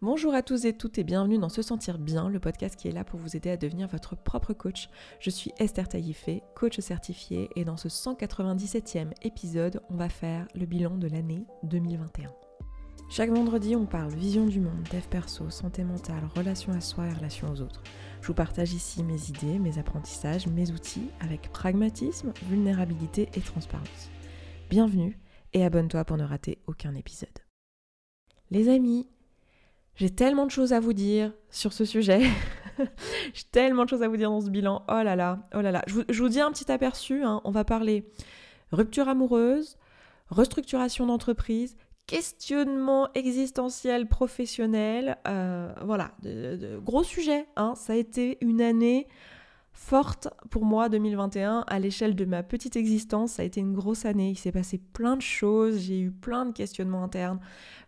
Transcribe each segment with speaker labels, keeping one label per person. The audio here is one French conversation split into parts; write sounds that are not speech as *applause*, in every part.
Speaker 1: Bonjour à tous et toutes et bienvenue dans Se Sentir Bien, le podcast qui est là pour vous aider à devenir votre propre coach. Je suis Esther Taïfé, coach certifiée, et dans ce 197e épisode, on va faire le bilan de l'année 2021. Chaque vendredi, on parle vision du monde, dev perso, santé mentale, relation à soi et relation aux autres. Je vous partage ici mes idées, mes apprentissages, mes outils avec pragmatisme, vulnérabilité et transparence. Bienvenue et abonne-toi pour ne rater aucun épisode. Les amis, j'ai tellement de choses à vous dire sur ce sujet. *laughs* J'ai tellement de choses à vous dire dans ce bilan. Oh là là, oh là là. Je vous, dis un petit aperçu. Hein. On va parler rupture amoureuse, restructuration d'entreprise, questionnement existentiel professionnel. Euh, voilà, de, gros sujet. Hein. Ça a été une année forte pour moi 2021 à l'échelle de ma petite existence. Ça a été une grosse année. Il s'est passé plein de choses. J'ai eu plein de questionnements internes,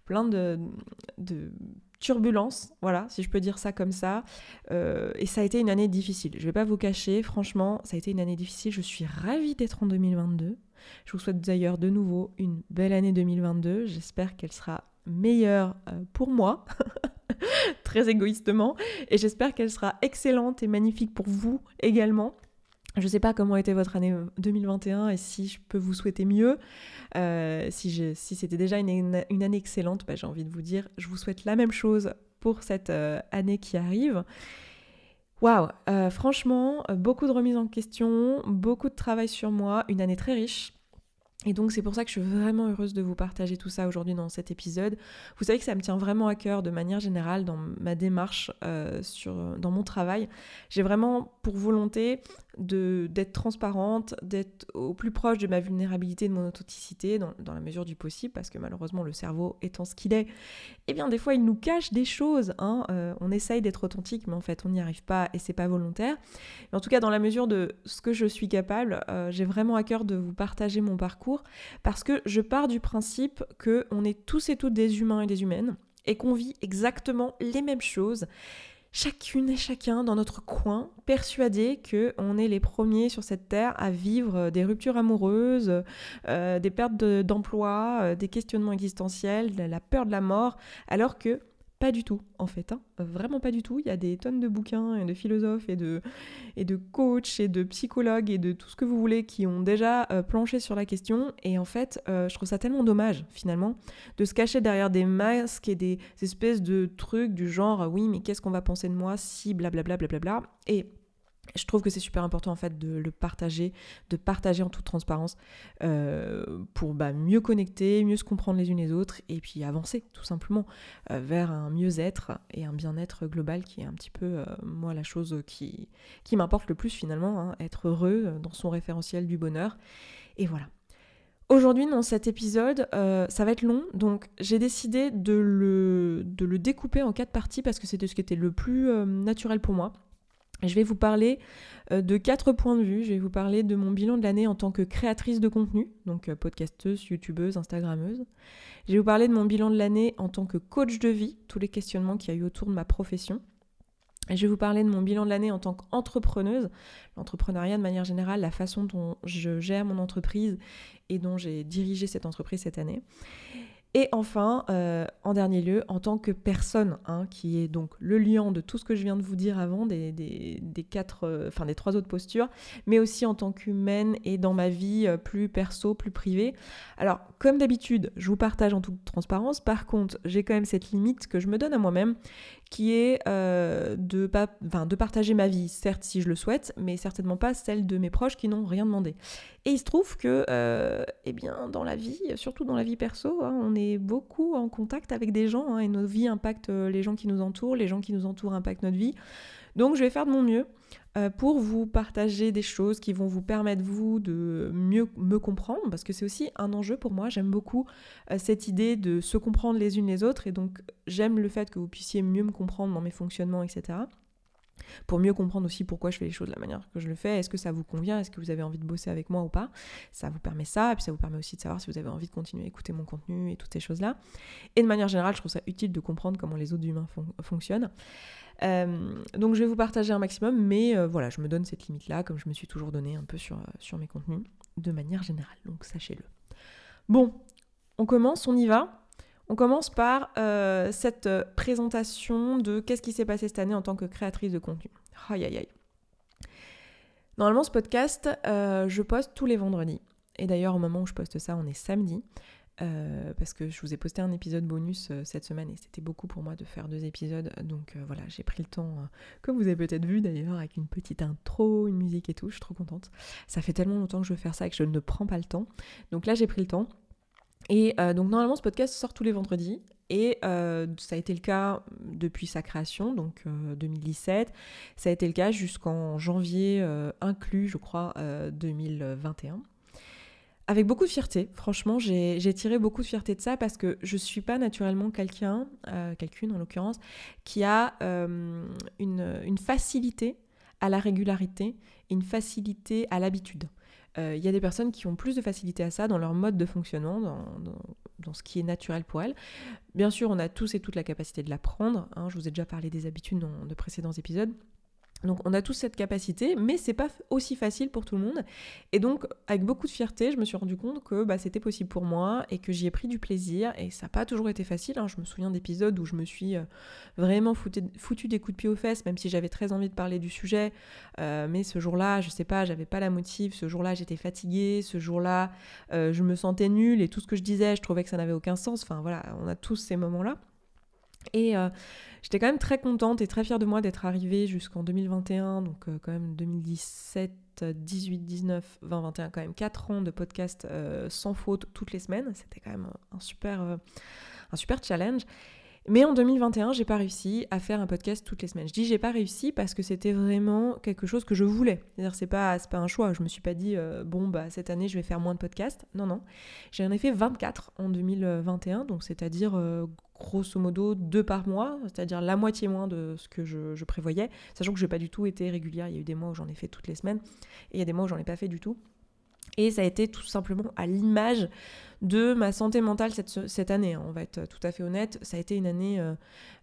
Speaker 1: plein de, de turbulence, voilà, si je peux dire ça comme ça. Euh, et ça a été une année difficile. Je vais pas vous cacher, franchement, ça a été une année difficile. Je suis ravie d'être en 2022. Je vous souhaite d'ailleurs de nouveau une belle année 2022. J'espère qu'elle sera meilleure euh, pour moi, *laughs* très égoïstement, et j'espère qu'elle sera excellente et magnifique pour vous également. Je ne sais pas comment était votre année 2021 et si je peux vous souhaiter mieux. Euh, si, c'était déjà une, année excellente, bah, j'ai envie de vous dire, je vous souhaite la même chose pour cette euh, année qui arrive. Waouh, euh, franchement, beaucoup de remises en question, beaucoup de travail sur moi, une année très riche. Et donc c'est pour ça que je suis vraiment heureuse de vous partager tout ça aujourd'hui dans cet épisode. Vous savez que ça me tient vraiment à cœur de manière générale dans ma démarche, dans mon travail. J'ai vraiment pour volonté d'être transparente, d'être au plus proche de ma vulnérabilité, de mon authenticité, dans, la mesure du possible, parce que malheureusement le cerveau étant ce qu'il est, eh bien des fois il nous cache des choses. Hein. Euh, on essaye d'être authentique, mais en fait on n'y arrive pas et c'est pas volontaire. En tout cas, dans la mesure de ce que je suis capable, euh, j'ai vraiment à cœur de vous partager mon parcours, parce que je pars du principe que on est tous et toutes des humains et des humaines et qu'on vit exactement les mêmes choses chacune et chacun dans notre coin, persuadés que on est les premiers sur cette terre à vivre des ruptures amoureuses, euh, des pertes d'emploi, euh, des questionnements existentiels, la peur de la mort, alors que pas du tout, en fait. Hein. Vraiment pas du tout. Il y a des tonnes de bouquins et de philosophes et de, et de coachs et de psychologues et de tout ce que vous voulez qui ont déjà euh, planché sur la question. Et en fait, euh, je trouve ça tellement dommage, finalement, de se cacher derrière des masques et des espèces de trucs du genre oui, mais qu'est-ce qu'on va penser de moi si blablabla? Et je trouve que c'est super important en fait de le partager, de partager en toute transparence euh, pour bah, mieux connecter, mieux se comprendre les unes les autres et puis avancer tout simplement euh, vers un mieux-être et un bien-être global qui est un petit peu euh, moi la chose qui, qui m'importe le plus finalement, hein, être heureux dans son référentiel du bonheur. Et voilà. Aujourd'hui, dans cet épisode, ça va être long, donc j'ai décidé de le, de le découper en quatre parties parce que c'était ce qui était le plus naturel pour moi. Je vais vous parler euh, de quatre points de vue. Je vais vous parler de mon bilan de l'année en tant que créatrice de contenu, donc euh, podcasteuse, youtubeuse, instagrammeuse. Je vais vous parler de mon bilan de l'année en tant que coach de vie, tous les questionnements qu'il y a eu autour de ma profession. Je vais vous parler de mon bilan de l'année en tant qu'entrepreneuse, l'entrepreneuriat de manière générale, la façon dont je gère mon entreprise et dont j'ai dirigé cette entreprise cette année. Et enfin, euh, en dernier lieu, en tant que personne, hein, qui est donc le liant de tout ce que je viens de vous dire avant, des, des, quatre, euh, enfin des trois autres postures, mais aussi en tant qu'humaine et dans ma vie euh, plus perso, plus privée. Alors, comme d'habitude, je vous partage en toute transparence. Par contre, j'ai quand même cette limite que je me donne à moi-même, qui est de, pas, de partager ma vie, certes si je le souhaite, mais certainement pas celle de mes proches qui n'ont rien demandé. Et il se trouve que, eh bien, dans la vie, surtout dans la vie perso, hein, on est beaucoup en contact avec des gens hein, et nos vies impactent euh, les gens qui nous entourent, les gens qui nous entourent impactent notre vie. Donc je vais faire de mon mieux euh, pour vous partager des choses qui vont vous permettre vous de mieux me comprendre parce que c'est aussi un enjeu pour moi. J'aime beaucoup euh, cette idée de se comprendre les unes les autres et donc j'aime le fait que vous puissiez mieux me comprendre dans mes fonctionnements, etc pour mieux comprendre aussi pourquoi je fais les choses de la manière que je le fais. Est-ce que ça vous convient? Est-ce que vous avez envie de bosser avec moi ou pas? Ça vous permet ça, et puis ça vous permet aussi de savoir si vous avez envie de continuer à écouter mon contenu et toutes ces choses-là. Et de manière générale, je trouve ça utile de comprendre comment les autres humains fonctionnent. Euh, donc je vais vous partager un maximum, mais euh, voilà, je me donne cette limite-là, comme je me suis toujours donné un peu sur, euh, sur mes contenus, de manière générale, donc sachez-le. Bon, on commence, on y va On commence par cette présentation de qu'est-ce qui s'est passé cette année en tant que créatrice de contenu. Aïe aïe aïe. Normalement, ce podcast, je poste tous les vendredis. Et d'ailleurs, au moment où je poste ça, on est samedi. Euh, parce que je vous ai posté un épisode bonus euh, cette semaine et c'était beaucoup pour moi de faire deux épisodes. Donc euh, voilà, j'ai pris le temps, comme vous avez peut-être vu d'ailleurs, avec une petite intro, une musique et tout. Je suis trop contente. Ça fait tellement longtemps que je veux faire ça et que je ne prends pas le temps. Donc là, j'ai pris le temps. Et donc normalement, ce podcast sort tous les vendredis. Et ça a été le cas depuis sa création, donc 2017. Ça a été le cas jusqu'en janvier inclus, je crois, 2021 avec beaucoup de fierté. Franchement, j'ai tiré beaucoup de fierté de ça parce que je ne suis pas naturellement quelqu'un, euh, quelqu'une en l'occurrence, qui a euh, une, facilité à la régularité, une facilité à l'habitude. Euh, il y a des personnes qui ont plus de facilité à ça dans leur mode de fonctionnement, dans, ce qui est naturel pour elles. Bien sûr, on a tous et toutes la capacité de l'apprendre. Hein. je vous ai déjà parlé des habitudes dans de précédents épisodes. Donc on a tous cette capacité, mais c'est pas aussi facile pour tout le monde. Et donc avec beaucoup de fierté, je me suis rendu compte que bah, c'était possible pour moi et que j'y ai pris du plaisir. Et ça n'a pas toujours été facile. Hein. Je me souviens d'épisodes où je me suis euh, vraiment foutu, des coups de pied aux fesses, même si j'avais très envie de parler du sujet. Euh, mais ce jour-là, je sais pas, j'avais pas la motive. Ce jour-là, j'étais fatiguée. Ce jour-là, euh, je me sentais nulle et tout ce que je disais, je trouvais que ça n'avait aucun sens. Enfin voilà, on a tous ces moments-là. Et euh, j'étais quand même très contente et très fière de moi d'être arrivée jusqu'en 2021, donc euh, quand même 2017, 18, 19, 20, 21, quand même 4 ans de podcast euh, sans faute toutes les semaines. C'était quand même un super, un super challenge. Mais en 2021, j'ai pas réussi à faire un podcast toutes les semaines. Je dis j'ai pas réussi parce que c'était vraiment quelque chose que je voulais. C'est-à-dire c'est pas pas un choix. Je me suis pas dit bon bah cette année je vais faire moins de podcasts. Non non. J'ai en effet 24 en 2021, donc c'est-à-dire grosso modo deux par mois, c'est-à-dire la moitié moins de ce que je, prévoyais, sachant que je n'ai pas du tout été régulière. Il y a eu des mois où j'en ai fait toutes les semaines et il y a des mois où j'en ai pas fait du tout. Et ça a été tout simplement à l'image de ma santé mentale cette, année. Hein. On va être tout à fait honnête, ça a été une année euh,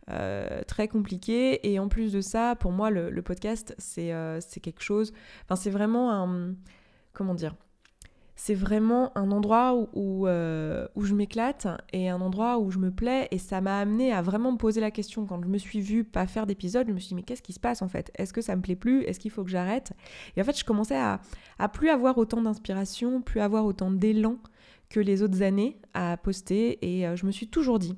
Speaker 1: euh, très compliquée. Et en plus de ça, pour moi, le, podcast, euh, c'est quelque chose. Enfin, c'est vraiment un. Comment dire c'est vraiment un endroit où, euh, où, je m'éclate et un endroit où je me plais. Et ça m'a amené à vraiment me poser la question. Quand je me suis vue pas faire d'épisode, je me suis dit, mais qu'est-ce qui se passe en fait? Est-ce que ça me plaît plus? Est-ce qu'il faut que j'arrête? Et en fait, je commençais à, à plus avoir autant d'inspiration, plus avoir autant d'élan que les autres années à poster. Et euh, je me suis toujours dit,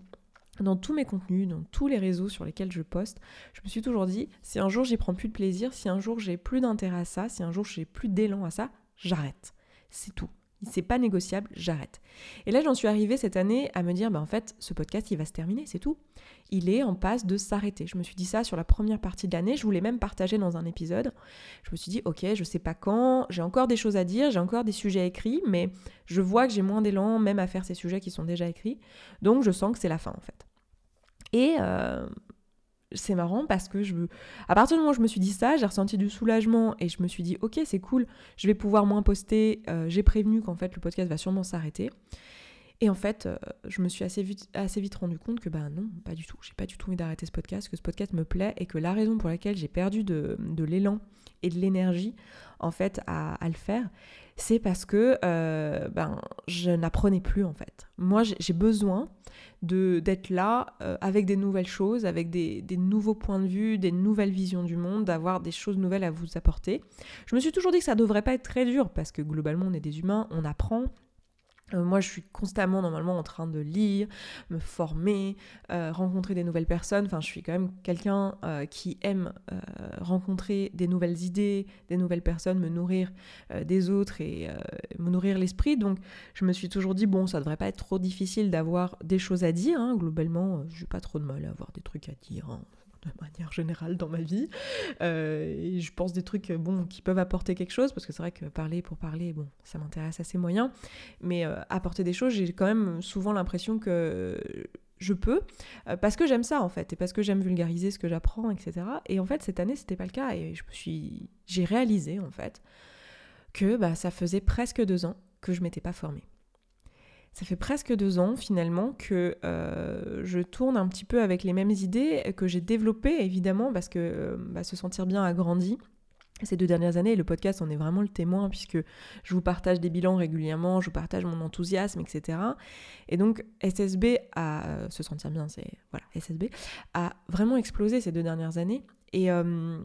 Speaker 1: dans tous mes contenus, dans tous les réseaux sur lesquels je poste, je me suis toujours dit, si un jour j'y prends plus de plaisir, si un jour j'ai plus d'intérêt à ça, si un jour j'ai plus d'élan à ça, j'arrête c'est tout. C'est pas négociable, j'arrête. Et là, j'en suis arrivée cette année à me dire, bah, en fait, ce podcast, il va se terminer, c'est tout. Il est en passe de s'arrêter. Je me suis dit ça sur la première partie de l'année. Je voulais même partager dans un épisode. Je me suis dit, ok, je sais pas quand, j'ai encore des choses à dire, j'ai encore des sujets écrits, mais je vois que j'ai moins d'élan même à faire ces sujets qui sont déjà écrits. Donc, je sens que c'est la fin, en fait. Et euh, c'est marrant parce que je à partir du moment où je me suis dit ça, j'ai ressenti du soulagement et je me suis dit ok c'est cool, je vais pouvoir moins poster. Euh, j'ai prévenu qu'en fait le podcast va sûrement s'arrêter. Et en fait, euh, je me suis assez vite, assez vite rendu compte que ben non, pas du tout. J'ai pas du tout envie d'arrêter ce podcast, que ce podcast me plaît et que la raison pour laquelle j'ai perdu de, l'élan et de l'énergie en fait à, le faire, c'est parce que euh, ben je n'apprenais plus en fait. Moi j'ai besoin d'être là euh, avec des nouvelles choses, avec des, des, nouveaux points de vue, des nouvelles visions du monde, d'avoir des choses nouvelles à vous apporter. Je me suis toujours dit que ça devrait pas être très dur parce que globalement on est des humains, on apprend, moi, je suis constamment normalement en train de lire, me former, euh, rencontrer des nouvelles personnes. Enfin, je suis quand même quelqu'un euh, qui aime rencontrer des nouvelles idées, des nouvelles personnes, me nourrir des autres et me nourrir l'esprit. Donc, je me suis toujours dit bon, ça devrait pas être trop difficile d'avoir des choses à dire. Hein. Globalement, je n'ai pas trop de mal à avoir des trucs à dire. Hein de manière générale dans ma vie. Euh, et je pense des trucs bon, qui peuvent apporter quelque chose, parce que c'est vrai que parler pour parler, bon, ça m'intéresse assez moyen. Mais euh, apporter des choses, j'ai quand même souvent l'impression que je peux, euh, parce que j'aime ça en fait, et parce que j'aime vulgariser ce que j'apprends, etc. Et en fait, cette année, c'était pas le cas, et je suis, j'ai réalisé en fait que bah, ça faisait presque deux ans que je m'étais pas formée. Ça fait presque deux ans finalement que euh, je tourne un petit peu avec les mêmes idées que j'ai développées évidemment parce que euh, bah, se sentir bien a grandi. ces deux dernières années. le podcast en est vraiment le témoin puisque je vous partage des bilans régulièrement, je vous partage mon enthousiasme, etc. Et donc SSB a euh, se sentir bien, c'est voilà SSB a vraiment explosé ces deux dernières années. Et euh,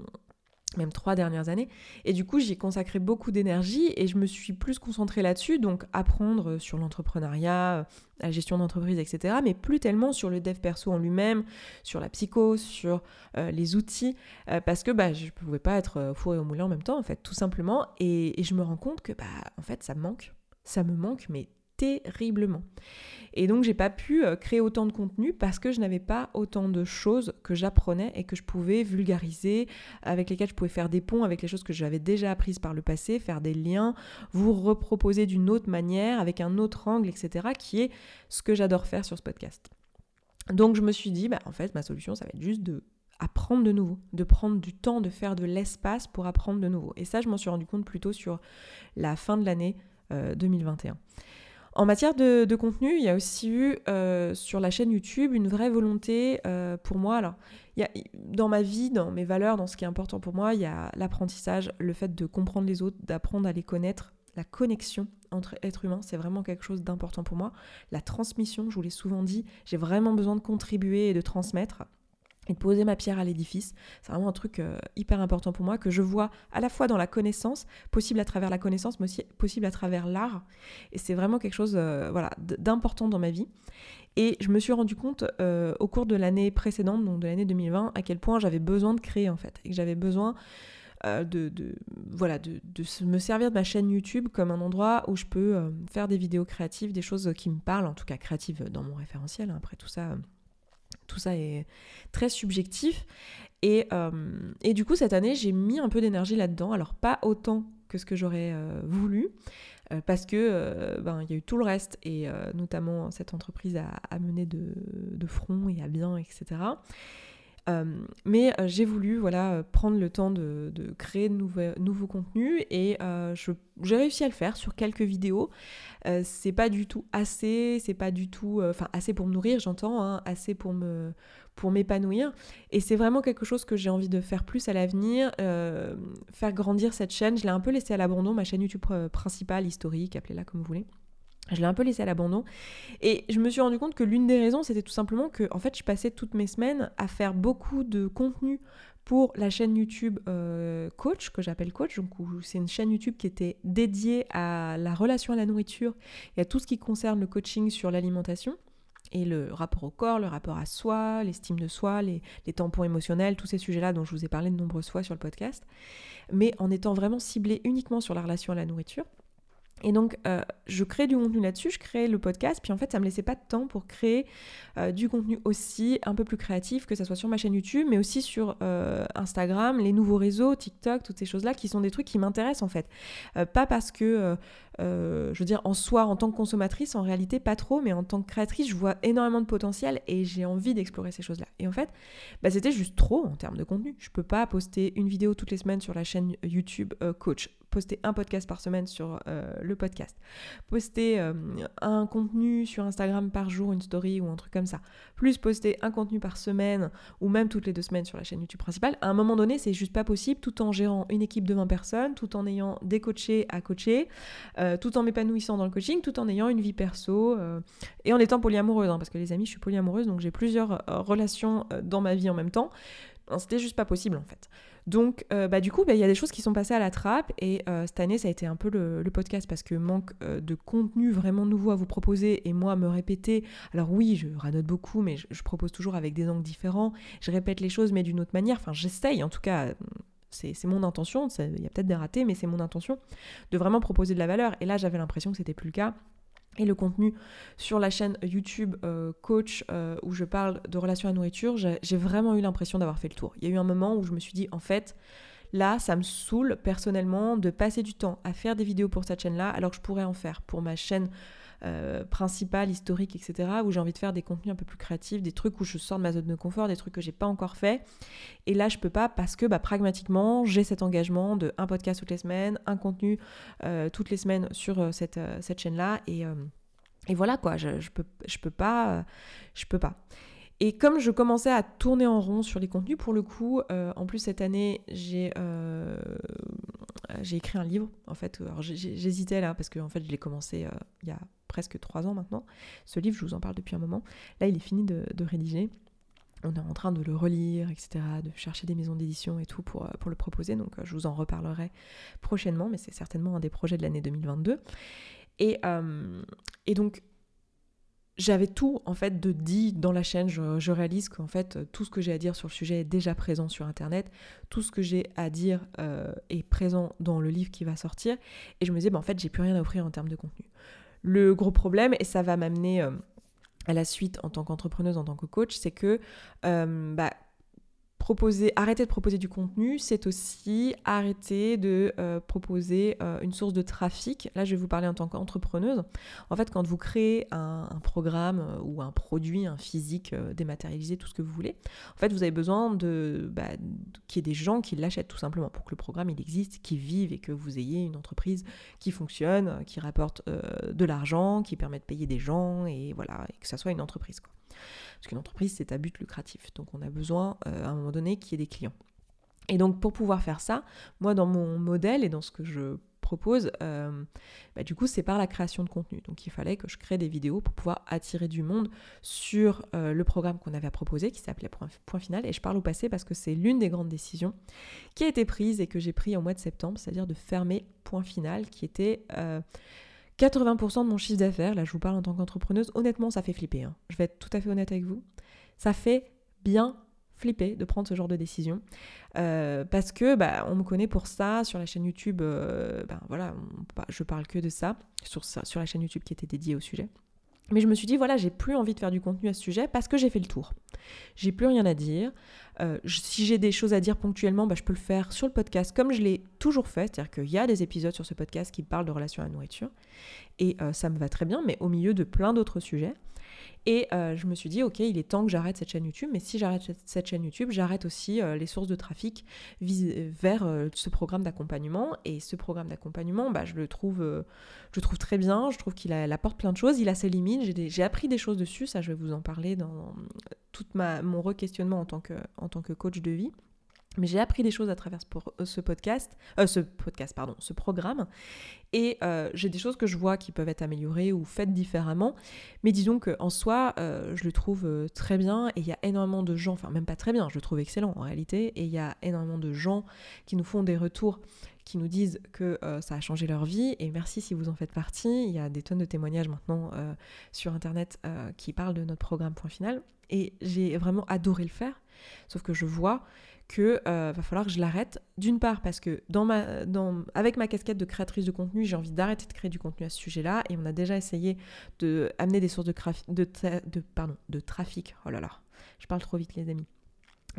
Speaker 1: même trois dernières années. Et du coup, j'y consacré beaucoup d'énergie et je me suis plus concentrée là-dessus, donc apprendre sur l'entrepreneuriat, la gestion d'entreprise, etc. Mais plus tellement sur le dev perso en lui-même, sur la psycho, sur euh, les outils, euh, parce que bah, je ne pouvais pas être euh, fourré au moulin en même temps, en fait, tout simplement. Et, et je me rends compte que, bah, en fait, ça me manque. Ça me manque, mais terriblement. Et donc j'ai pas pu euh, créer autant de contenu parce que je n'avais pas autant de choses que j'apprenais et que je pouvais vulgariser, avec lesquelles je pouvais faire des ponts avec les choses que j'avais déjà apprises par le passé, faire des liens, vous reproposer d'une autre manière, avec un autre angle, etc., qui est ce que j'adore faire sur ce podcast. Donc je me suis dit, bah, en fait, ma solution, ça va être juste de apprendre de nouveau, de prendre du temps, de faire de l'espace pour apprendre de nouveau. Et ça, je m'en suis rendu compte plutôt sur la fin de l'année 2021. En matière de, contenu, il y a aussi eu euh, sur la chaîne YouTube une vraie volonté euh, pour moi. Dans ma vie, dans mes valeurs, dans ce qui est important pour moi, il y a l'apprentissage, le fait de comprendre les autres, d'apprendre à les connaître, la connexion entre êtres humains, c'est vraiment quelque chose d'important pour moi. La transmission, je vous l'ai souvent dit, j'ai vraiment besoin de contribuer et de transmettre et de poser ma pierre à l'édifice. C'est vraiment un truc euh, hyper important pour moi que je vois à la fois dans la connaissance, possible à travers la connaissance, mais aussi possible à travers l'art. Et c'est vraiment quelque chose euh, voilà, d'important dans ma vie. Et je me suis rendu compte euh, au cours de l'année précédente, donc de l'année 2020, à quel point j'avais besoin de créer en fait. Et que j'avais besoin de, voilà, de, me servir de ma chaîne YouTube comme un endroit où je peux faire des vidéos créatives, des choses qui me parlent, en tout cas créatives dans mon référentiel. Hein. Après tout ça tout ça est très subjectif. Et, euh, et du coup, cette année, j'ai mis un peu d'énergie là-dedans. Alors, pas autant que ce que j'aurais euh, voulu, euh, parce que ben, y a eu tout le reste, et notamment cette entreprise mener de, de, front et à bien, etc. Euh, mais euh, j'ai voulu voilà, euh, prendre le temps de, créer de nouveaux, contenus et j'ai réussi à le faire sur quelques vidéos. c'est pas du tout assez, c'est pas du tout, enfin assez pour me nourrir, j'entends, hein, assez pour me pour m'épanouir. Et c'est vraiment quelque chose que j'ai envie de faire plus à l'avenir, faire grandir cette chaîne. Je l'ai un peu laissée à l'abandon, ma chaîne YouTube principale, historique, appelez-la comme vous voulez. Je l'ai un peu laissé à l'abandon. Et je me suis rendu compte que l'une des raisons, c'était tout simplement que, en fait, je passais toutes mes semaines à faire beaucoup de contenu pour la chaîne YouTube euh, Coach, que j'appelle Coach. Donc, c'est une chaîne YouTube qui était dédiée à la relation à la nourriture et à tout ce qui concerne le coaching sur l'alimentation et le rapport au corps, le rapport à soi, l'estime de soi, les, les tampons émotionnels, tous ces sujets-là dont je vous ai parlé de nombreuses fois sur le podcast, mais en étant vraiment ciblé uniquement sur la relation à la nourriture. Et donc, euh, je crée du contenu là-dessus, je crée le podcast, puis en fait, ça me laissait pas de temps pour créer euh, du contenu aussi un peu plus créatif, que ce soit sur ma chaîne YouTube, mais aussi sur euh, Instagram, les nouveaux réseaux, TikTok, toutes ces choses-là, qui sont des trucs qui m'intéressent en fait. pas parce que, je veux dire, en soi, en tant que consommatrice, en réalité, pas trop, mais en tant que créatrice, je vois énormément de potentiel et j'ai envie d'explorer ces choses-là. Et en fait, bah, c'était juste trop en termes de contenu. Je peux pas poster une vidéo toutes les semaines sur la chaîne YouTube Coach poster un podcast par semaine sur euh, le podcast, poster euh, un contenu sur Instagram par jour, une story ou un truc comme ça, plus poster un contenu par semaine ou même toutes les deux semaines sur la chaîne YouTube principale, à un moment donné, c'est juste pas possible tout en gérant une équipe de 20 personnes, tout en ayant des coachés à coacher, euh, tout en m'épanouissant dans le coaching, tout en ayant une vie perso et en étant polyamoureuse, hein, parce que les amis, je suis polyamoureuse, donc j'ai plusieurs relations dans ma vie en même temps. C'était juste pas possible en fait. Donc, euh, bah, du coup, bah, il y a des choses qui sont passées à la trappe. Et euh, cette année, ça a été un peu le, podcast parce que manque euh, de contenu vraiment nouveau à vous proposer et moi me répéter. Alors, oui, je ranote beaucoup, mais je, propose toujours avec des angles différents. Je répète les choses, mais d'une autre manière. Enfin, j'essaye en tout cas. C'est mon intention, il y a peut-être des ratés, mais c'est mon intention de vraiment proposer de la valeur. Et là, j'avais l'impression que c'était plus le cas et le contenu sur la chaîne YouTube euh, Coach euh, où je parle de relations à nourriture, j'ai vraiment eu l'impression d'avoir fait le tour. Il y a eu un moment où je me suis dit, en fait, là, ça me saoule personnellement de passer du temps à faire des vidéos pour cette chaîne-là, alors que je pourrais en faire pour ma chaîne euh, principale, historique, etc., où j'ai envie de faire des contenus un peu plus créatifs, des trucs où je sors de ma zone de confort, des trucs que j'ai pas encore fait. Et là, je peux pas parce que bah, pragmatiquement, j'ai cet engagement de un podcast toutes les semaines, un contenu euh, toutes les semaines sur euh, cette, cette chaîne-là. Et, et, voilà quoi, je, je, peux, je peux pas. je peux pas. Et comme je commençais à tourner en rond sur les contenus, pour le coup, euh, en plus cette année, j'ai euh, j'ai écrit un livre. En fait, j'hésitais là parce que en fait, je l'ai commencé il y a presque trois ans maintenant. Ce livre, je vous en parle depuis un moment. Là, il est fini de, rédiger on est en train de le relire, etc., de chercher des maisons d'édition et tout pour, pour le proposer. Donc je vous en reparlerai prochainement, mais c'est certainement un des projets de l'année 2022. Et, et donc j'avais tout en fait de dit dans la chaîne. Je, réalise qu'en fait tout ce que j'ai à dire sur le sujet est déjà présent sur internet. Tout ce que j'ai à dire euh, est présent dans le livre qui va sortir. Et je me disais, bah, en fait, j'ai plus rien à offrir en termes de contenu. Le gros problème, et ça va m'amener euh, à la suite en tant qu'entrepreneuse, en tant que coach, c'est que euh, bah, arrêter de proposer du contenu, c'est aussi arrêter de euh, proposer euh, une source de trafic. Là, je vais vous parler en tant qu'entrepreneuse. En fait, quand vous créez un, programme euh, ou un produit, un physique dématérialisé, tout ce que vous voulez, en fait, vous avez besoin de, bah, qu'il y ait des gens qui l'achètent tout simplement pour que le programme il existe, qui vive et que vous ayez une entreprise qui fonctionne, qui rapporte de l'argent, qui permet de payer des gens et voilà, que ça soit une entreprise. Parce qu'une entreprise, c'est à but lucratif. Donc on a besoin, euh, à un moment donné, qu'il y ait des clients. Et donc pour pouvoir faire ça, moi dans mon modèle et dans ce que je propose, euh, bah, du coup c'est par la création de contenu. Donc il fallait que je crée des vidéos pour pouvoir attirer du monde sur euh, le programme qu'on avait à proposer qui s'appelait point, Final. Et je parle au passé parce que c'est l'une des grandes décisions qui a été prise et que j'ai pris en mois de septembre, c'est-à-dire de fermer Point Final qui était... 80% de mon chiffre d'affaires, là je vous parle en tant qu'entrepreneuse, honnêtement ça fait flipper. Hein. Je vais être tout à fait honnête avec vous. Ça fait bien flipper de prendre ce genre de décision. Euh, parce que bah, on me connaît pour ça sur la chaîne YouTube. Euh, ben voilà, je parle que de ça sur, sur la chaîne YouTube qui était dédiée au sujet. Mais je me suis dit, voilà, j'ai plus envie de faire du contenu à ce sujet parce que j'ai fait le tour. J'ai plus rien à dire. Euh, si j'ai des choses à dire ponctuellement, bah, je peux le faire sur le podcast comme je l'ai toujours fait. C'est-à-dire qu'il y a des épisodes sur ce podcast qui parlent de relations à la nourriture. Et euh, ça me va très bien, mais au milieu de plein d'autres sujets. Et euh, je me suis dit, ok, il est temps que j'arrête cette chaîne YouTube, mais si j'arrête cette chaîne YouTube, j'arrête aussi les sources de trafic vers ce programme d'accompagnement. Et ce programme d'accompagnement, bah, je, le trouve, je trouve très bien, je trouve qu'il apporte plein de choses, il a ses limites, j'ai appris des choses dessus, ça je vais vous en parler dans tout mon re-questionnement en, tant que, tant que coach de vie. Mais j'ai appris des choses à travers ce, podcast, ce podcast, pardon, ce programme. Et euh, j'ai des choses que je vois qui peuvent être améliorées ou faites différemment. Mais disons qu'en soi, euh, je le trouve euh, très bien et il y a énormément de gens, enfin même pas très bien, je le trouve excellent en réalité. Et il y a énormément de gens qui nous font des retours, qui nous disent que ça a changé leur vie. Et merci si vous en faites partie. Il y a des tonnes de témoignages maintenant sur Internet qui parlent de notre programme Point Final. Et j'ai vraiment adoré le faire. Sauf que je vois que euh, va falloir que je l'arrête. D'une part parce que ma, avec ma casquette de créatrice de contenu, j'ai envie d'arrêter de créer du contenu à ce sujet-là. Et on a déjà essayé de des sources de trafic. Oh là là, je parle trop vite les amis.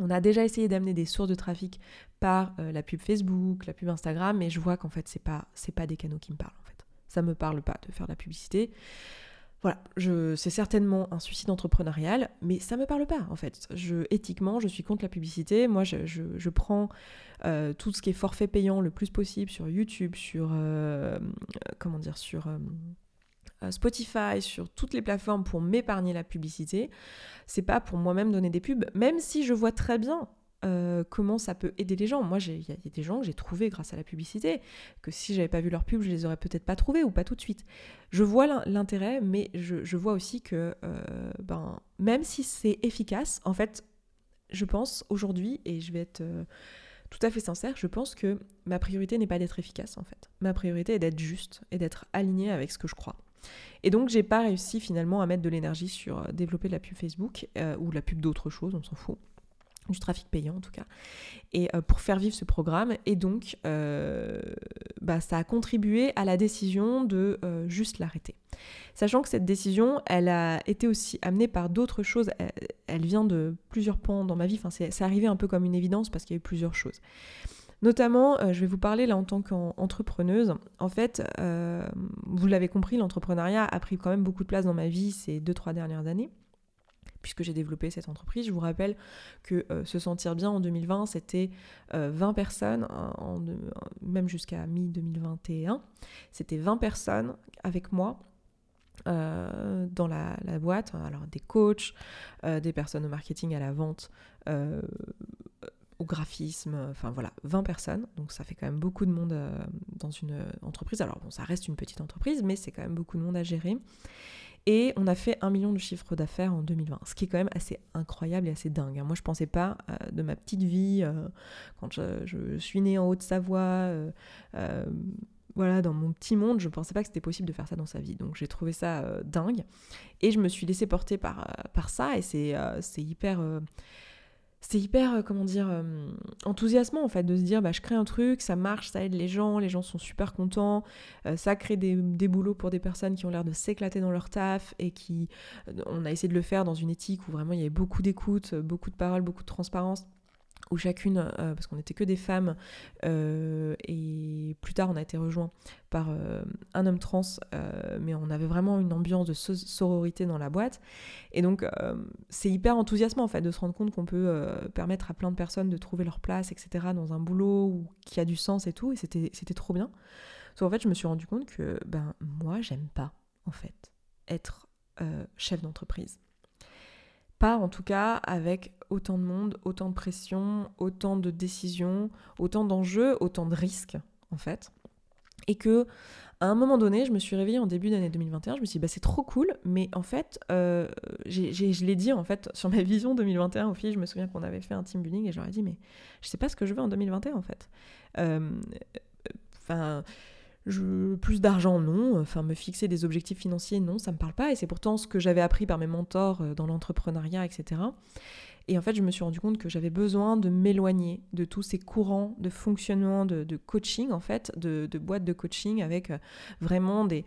Speaker 1: On a déjà essayé d'amener des sources de trafic par euh, la pub Facebook, la pub Instagram, mais je vois qu'en fait c'est pas c'est pas des canaux qui me parlent en fait. Ça me parle pas de faire de la publicité. Voilà, c'est certainement un suicide entrepreneurial, mais ça me parle pas en fait. Je, éthiquement, je suis contre la publicité. Moi, je, prends euh, tout ce qui est forfait payant le plus possible sur YouTube, sur euh, comment dire, sur Spotify, sur toutes les plateformes pour m'épargner la publicité. C'est pas pour moi-même donner des pubs, même si je vois très bien euh, comment ça peut aider les gens. Moi, il y, a des gens que j'ai trouvés grâce à la publicité, que si j'avais pas vu leur pub, je les aurais peut-être pas trouvés ou pas tout de suite. Je vois l'intérêt, mais je, vois aussi que euh, ben, même si c'est efficace, en fait, je pense aujourd'hui, et je vais être euh, tout à fait sincère, je pense que ma priorité n'est pas d'être efficace en fait. Ma priorité est d'être juste et d'être alignée avec ce que je crois. Et donc j'ai pas réussi finalement à mettre de l'énergie sur développer la pub Facebook ou la pub d'autres choses, on s'en fout du trafic payant en tout cas, et euh, pour faire vivre ce programme. Et donc, euh, bah, ça a contribué à la décision de euh, juste l'arrêter. Sachant que cette décision, elle a été aussi amenée par d'autres choses. Elle, vient de plusieurs points dans ma vie. Enfin, c'est arrivé un peu comme une évidence parce qu'il y a eu plusieurs choses. Notamment, je vais vous parler là en tant qu'entrepreneuse. En fait, vous l'avez compris, l'entrepreneuriat a pris quand même beaucoup de place dans ma vie ces deux, trois dernières années puisque j'ai développé cette entreprise. Je vous rappelle que euh, se sentir bien en 2020, c'était 20 euh, personnes, même jusqu'à mi-2021, c'était 20 personnes avec moi dans la, boîte, alors des coachs, des personnes au marketing, à la vente, au graphisme, enfin voilà, 20 personnes, donc ça fait quand même beaucoup de monde dans une entreprise. Alors bon, ça reste une petite entreprise, mais c'est quand même beaucoup de monde à gérer. Et on a fait un million de chiffres d'affaires en 2020, ce qui est quand même assez incroyable et assez dingue. Hein. Moi, je pensais pas euh, de ma petite vie, euh, quand je, suis née en Haute-Savoie, euh, voilà, dans mon petit monde, je pensais pas que c'était possible de faire ça dans sa vie. Donc j'ai trouvé ça dingue. Et je me suis laissée porter par, par ça, et c'est hyper c'est hyper, euh, comment dire, euh, enthousiasmant en fait de se dire bah, je crée un truc, ça marche, ça aide les gens, les gens sont super contents, euh, ça crée des, des, boulots pour des personnes qui ont l'air de s'éclater dans leur taf et qui. On a essayé de le faire dans une éthique où vraiment il y avait beaucoup d'écoute, beaucoup de paroles, beaucoup de transparence où chacune, euh, parce qu'on n'était que des femmes, euh, et plus tard on a été rejoint par euh, un homme trans, mais on avait vraiment une ambiance de sororité dans la boîte. Et donc c'est hyper enthousiasmant en fait de se rendre compte qu'on peut permettre à plein de personnes de trouver leur place, etc., dans un boulot ou qui a du sens et tout, et c'était, c'était trop bien. Sauf en fait je me suis rendu compte que ben moi j'aime pas en fait être chef d'entreprise. Pas en tout cas avec autant de monde, autant de pression, autant de décisions, autant d'enjeux, autant de risques en fait. Et que à un moment donné, je me suis réveillée en début d'année 2021, je me suis dit bah c'est trop cool, mais en fait, euh, je l'ai dit en fait sur ma vision 2021 aux filles, je me souviens qu'on avait fait un team building et je leur ai dit mais je sais pas ce que je veux en 2021 en fait. Euh, plus d'argent, non. Enfin, me fixer des objectifs financiers, non, ça me parle pas. Et c'est pourtant ce que j'avais appris par mes mentors euh, dans l'entrepreneuriat, etc. Et en fait, je me suis rendu compte que j'avais besoin de m'éloigner de tous ces courants de fonctionnement, de, coaching, en fait, de, boîtes de coaching avec euh, vraiment des,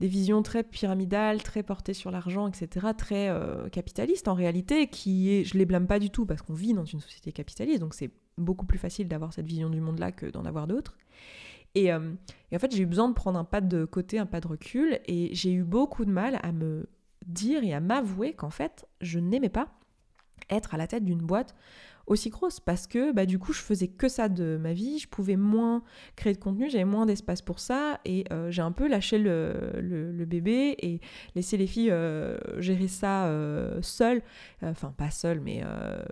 Speaker 1: visions très pyramidales, très portées sur l'argent, etc., très euh, capitalistes en réalité, qui est, je les blâme pas du tout parce qu'on vit dans une société capitaliste, donc c'est beaucoup plus facile d'avoir cette vision du monde-là que d'en avoir d'autres. Euh, et, en fait, j'ai eu besoin de prendre un pas de côté, un pas de recul, et j'ai eu beaucoup de mal à me dire et à m'avouer qu'en fait, je n'aimais pas être à la tête d'une boîte aussi grosse parce que bah, du coup je faisais que ça de ma vie, je pouvais moins créer de contenu, j'avais moins d'espace pour ça et euh, j'ai un peu lâché le, le, bébé et laissé les filles euh, gérer ça euh, seules, enfin pas seules mais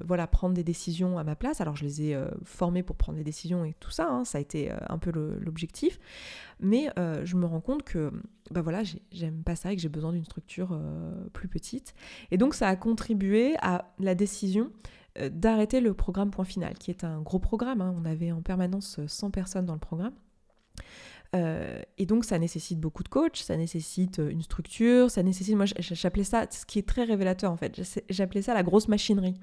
Speaker 1: voilà prendre des décisions à ma place. Alors je les ai formées pour prendre des décisions et tout ça, hein, ça a été un peu l'objectif, mais je me rends compte que bah voilà j'aime pas ça et que j'ai besoin d'une structure plus petite. Et donc ça a contribué à la décision euh, d'arrêter le programme Point Final, qui est un gros programme. Hein. On avait en permanence 100 personnes dans le programme. Euh, et donc ça nécessite beaucoup de coach, ça nécessite euh, une structure, ça nécessite, moi j'appelais ça, ce qui est très révélateur en fait, j'appelais ça la grosse machinerie.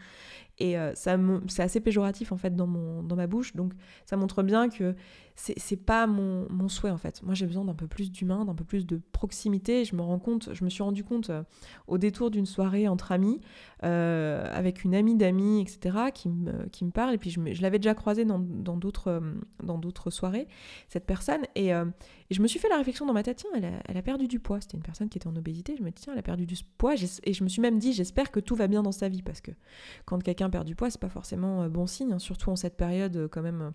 Speaker 1: Et ça c'est assez péjoratif en fait dans, mon, dans ma bouche, donc ça montre bien que c'est pas mon, mon, souhait en fait. Moi j'ai besoin d'un peu plus d'humain, d'un peu plus de proximité. Je me rends compte, je me suis rendu compte euh, au détour d'une soirée entre amis, euh, avec une amie d'amis, etc., qui me, me parle. Et puis je, je l'avais déjà croisée dans d'autres euh, d'autres soirées, cette personne. Et, je me suis fait la réflexion dans ma tête, tiens, elle a, elle a perdu du poids. C'était une personne qui était en obésité. Je me dis, tiens, elle a perdu du poids. Et je me suis même dit, j'espère que tout va bien dans sa vie. Parce que quand quelqu'un perd du poids, c'est pas forcément bon signe, hein, surtout en cette période quand même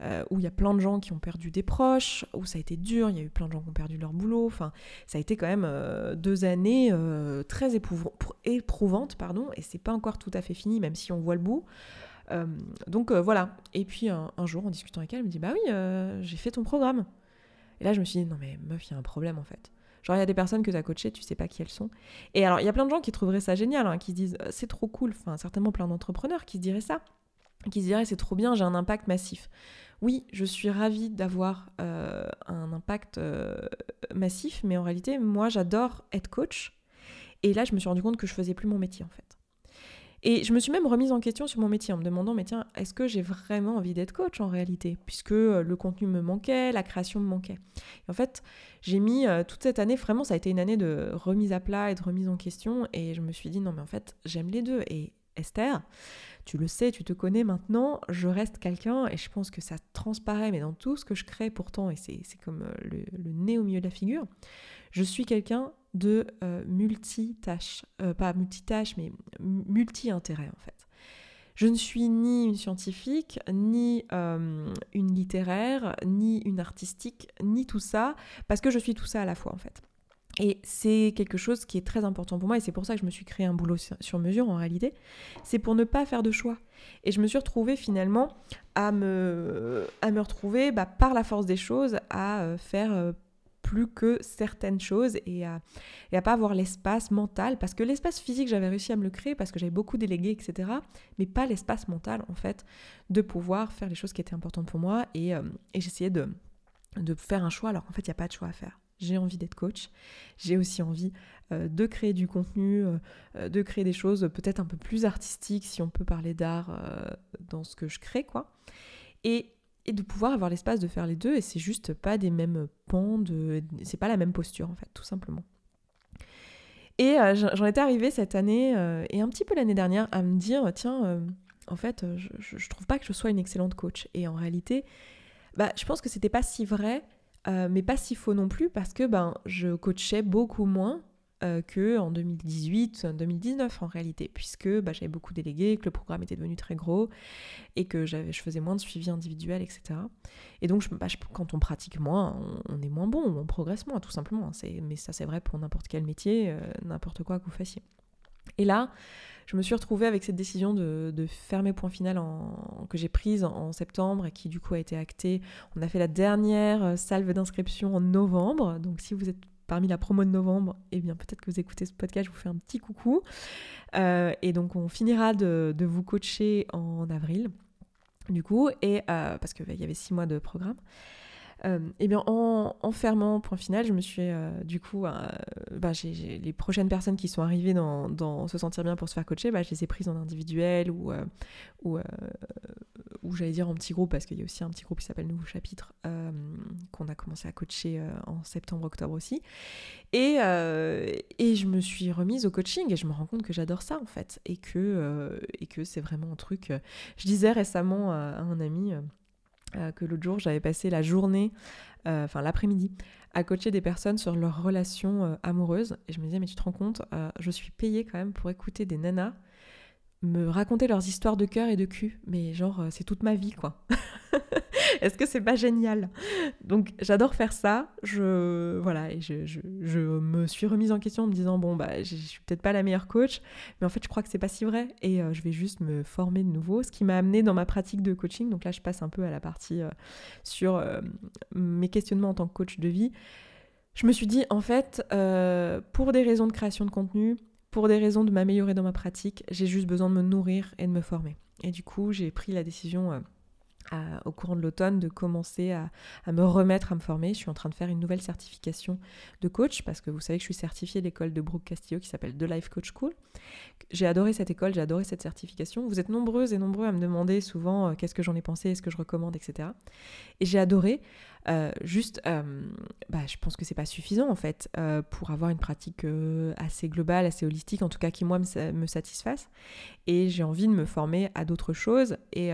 Speaker 1: euh, où il y a plein de gens qui ont perdu des proches, où ça a été dur, il y a eu plein de gens qui ont perdu leur boulot. Enfin, ça a été quand même euh, deux années euh, très éprouvantes, pardon, et c'est pas encore tout à fait fini, même si on voit le bout. donc voilà. Et puis un, jour, en discutant avec elle, elle me dit Bah oui, j'ai fait ton programme. Et là, je me suis dit Non, mais meuf, il y a un problème en fait. Genre, il y a des personnes que tu as coachées, tu sais pas qui elles sont. Et alors, il y a plein de gens qui trouveraient ça génial, hein, qui se disent C'est trop cool. Enfin, certainement plein d'entrepreneurs qui se diraient ça qui se diraient c'est trop bien, j'ai un impact massif. Oui, je suis ravie d'avoir euh, un impact euh, massif, mais en réalité, moi, j'adore être coach. Et là, je me suis rendu compte que je faisais plus mon métier, en fait. Et je me suis même remise en question sur mon métier en me demandant, mais tiens, est-ce que j'ai vraiment envie d'être coach en réalité? Puisque euh, le contenu me manquait, la création me manquait. Et en fait, j'ai mis toute cette année, vraiment, ça a été une année de remise à plat et de remise en question. Et je me suis dit, non, mais en fait, j'aime les deux. Et Esther, tu le sais, tu te connais maintenant, je reste quelqu'un et je pense que ça transparaît, mais dans tout ce que je crée pourtant, et c'est comme euh, le, nez au milieu de la figure, je suis quelqu'un de euh, multitâche, euh, pas multitâche, mais multi-intérêt en fait. Je ne suis ni une scientifique, ni une littéraire, ni une artistique, ni tout ça, parce que je suis tout ça à la fois en fait. Et c'est quelque chose qui est très important pour moi et c'est pour ça que je me suis créé un boulot sur mesure en réalité. C'est pour ne pas faire de choix. Et je me suis retrouvée finalement à me, à me retrouver bah, par la force des choses à euh, faire euh, plus que certaines choses et à, et à pas avoir l'espace mental parce que l'espace physique j'avais réussi à me le créer parce que j'avais beaucoup délégué etc mais pas l'espace mental en fait de pouvoir faire les choses qui étaient importantes pour moi et, euh, j'essayais de, de faire un choix alors en fait il n'y a pas de choix à faire j'ai envie d'être coach, j'ai aussi envie euh, de créer du contenu, euh, de créer des choses peut-être un peu plus artistiques, si on peut parler d'art euh, dans ce que je crée, quoi. Et, de pouvoir avoir l'espace de faire les deux, et c'est juste pas des mêmes pans, de, c'est pas la même posture, en fait, tout simplement. Et j'en étais arrivée cette année, et un petit peu l'année dernière, à me dire, tiens, en fait, je, je, trouve pas que je sois une excellente coach. Et en réalité, bah, je pense que c'était pas si vrai euh, mais pas si faux non plus parce que ben, je coachais beaucoup moins euh, qu'en 2018, 2019 en réalité, puisque bah, j'avais beaucoup délégué, que le programme était devenu très gros et que je faisais moins de suivi individuel, etc. Et donc, bah, quand on pratique moins, on, est moins bon, on progresse moins tout simplement. Mais ça, c'est vrai pour n'importe quel métier, euh, n'importe quoi que vous fassiez. Et là, je me suis retrouvée avec cette décision de, fermer point final que j'ai prise en, septembre et qui du coup a été actée. On a fait la dernière euh, salve d'inscription en novembre. Donc si vous êtes parmi la promo de novembre, eh bien peut-être que vous écoutez ce podcast, je vous fais un petit coucou. Euh, et donc on finira de, vous coacher en avril, du coup, euh, parce qu'il y avait six mois de programme. Euh, eh bien, en, fermant point final, je me suis euh, du coup, euh, bah, les prochaines personnes qui sont arrivées dans, se sentir bien pour se faire coacher, bah, je les ai prises en individuel ou, ou, ou j'allais dire en petit groupe parce qu'il y a aussi un petit groupe qui s'appelle Nouveau Chapitre qu'on a commencé à coacher en septembre-octobre aussi. Et, et je me suis remise au coaching et je me rends compte que j'adore ça en fait et que, et que c'est vraiment un truc. je disais récemment à un ami euh, que l'autre jour j'avais passé la journée, euh, enfin l'après-midi, à coacher des personnes sur leurs relations euh, amoureuses. Et je me disais, mais tu te rends compte, je suis payée quand même pour écouter des nanas me raconter leurs histoires de cœur et de cul. Mais genre, c'est toute ma vie, quoi. *laughs* Est-ce que c'est pas génial? Donc j'adore faire ça. Je voilà je, me suis remise en question en me disant bon bah je suis peut-être pas la meilleure coach, mais en fait je crois que c'est pas si vrai et euh, je vais juste me former de nouveau. Ce qui m'a amené dans ma pratique de coaching. Donc là je passe un peu à la partie euh, sur euh, mes questionnements en tant que coach de vie. Je me suis dit en fait pour des raisons de création de contenu, pour des raisons de m'améliorer dans ma pratique, j'ai juste besoin de me nourrir et de me former. Et du coup, j'ai pris la décision au courant de l'automne de commencer à, me remettre à me former. Je suis en train de faire une nouvelle certification de coach parce que vous savez que je suis certifiée de l'école de Brooke Castillo qui s'appelle The Life Coach School. J'ai adoré cette école, j'ai adoré cette certification. Vous êtes nombreuses et nombreux à me demander souvent euh, qu'est-ce que j'en ai pensé, est-ce que je recommande, etc. Et j'ai adoré. Euh, juste, euh, bah, je pense que c'est pas suffisant en fait pour avoir une pratique assez globale, assez holistique, en tout cas qui moi me, me satisfasse. Et j'ai envie de me former à d'autres choses et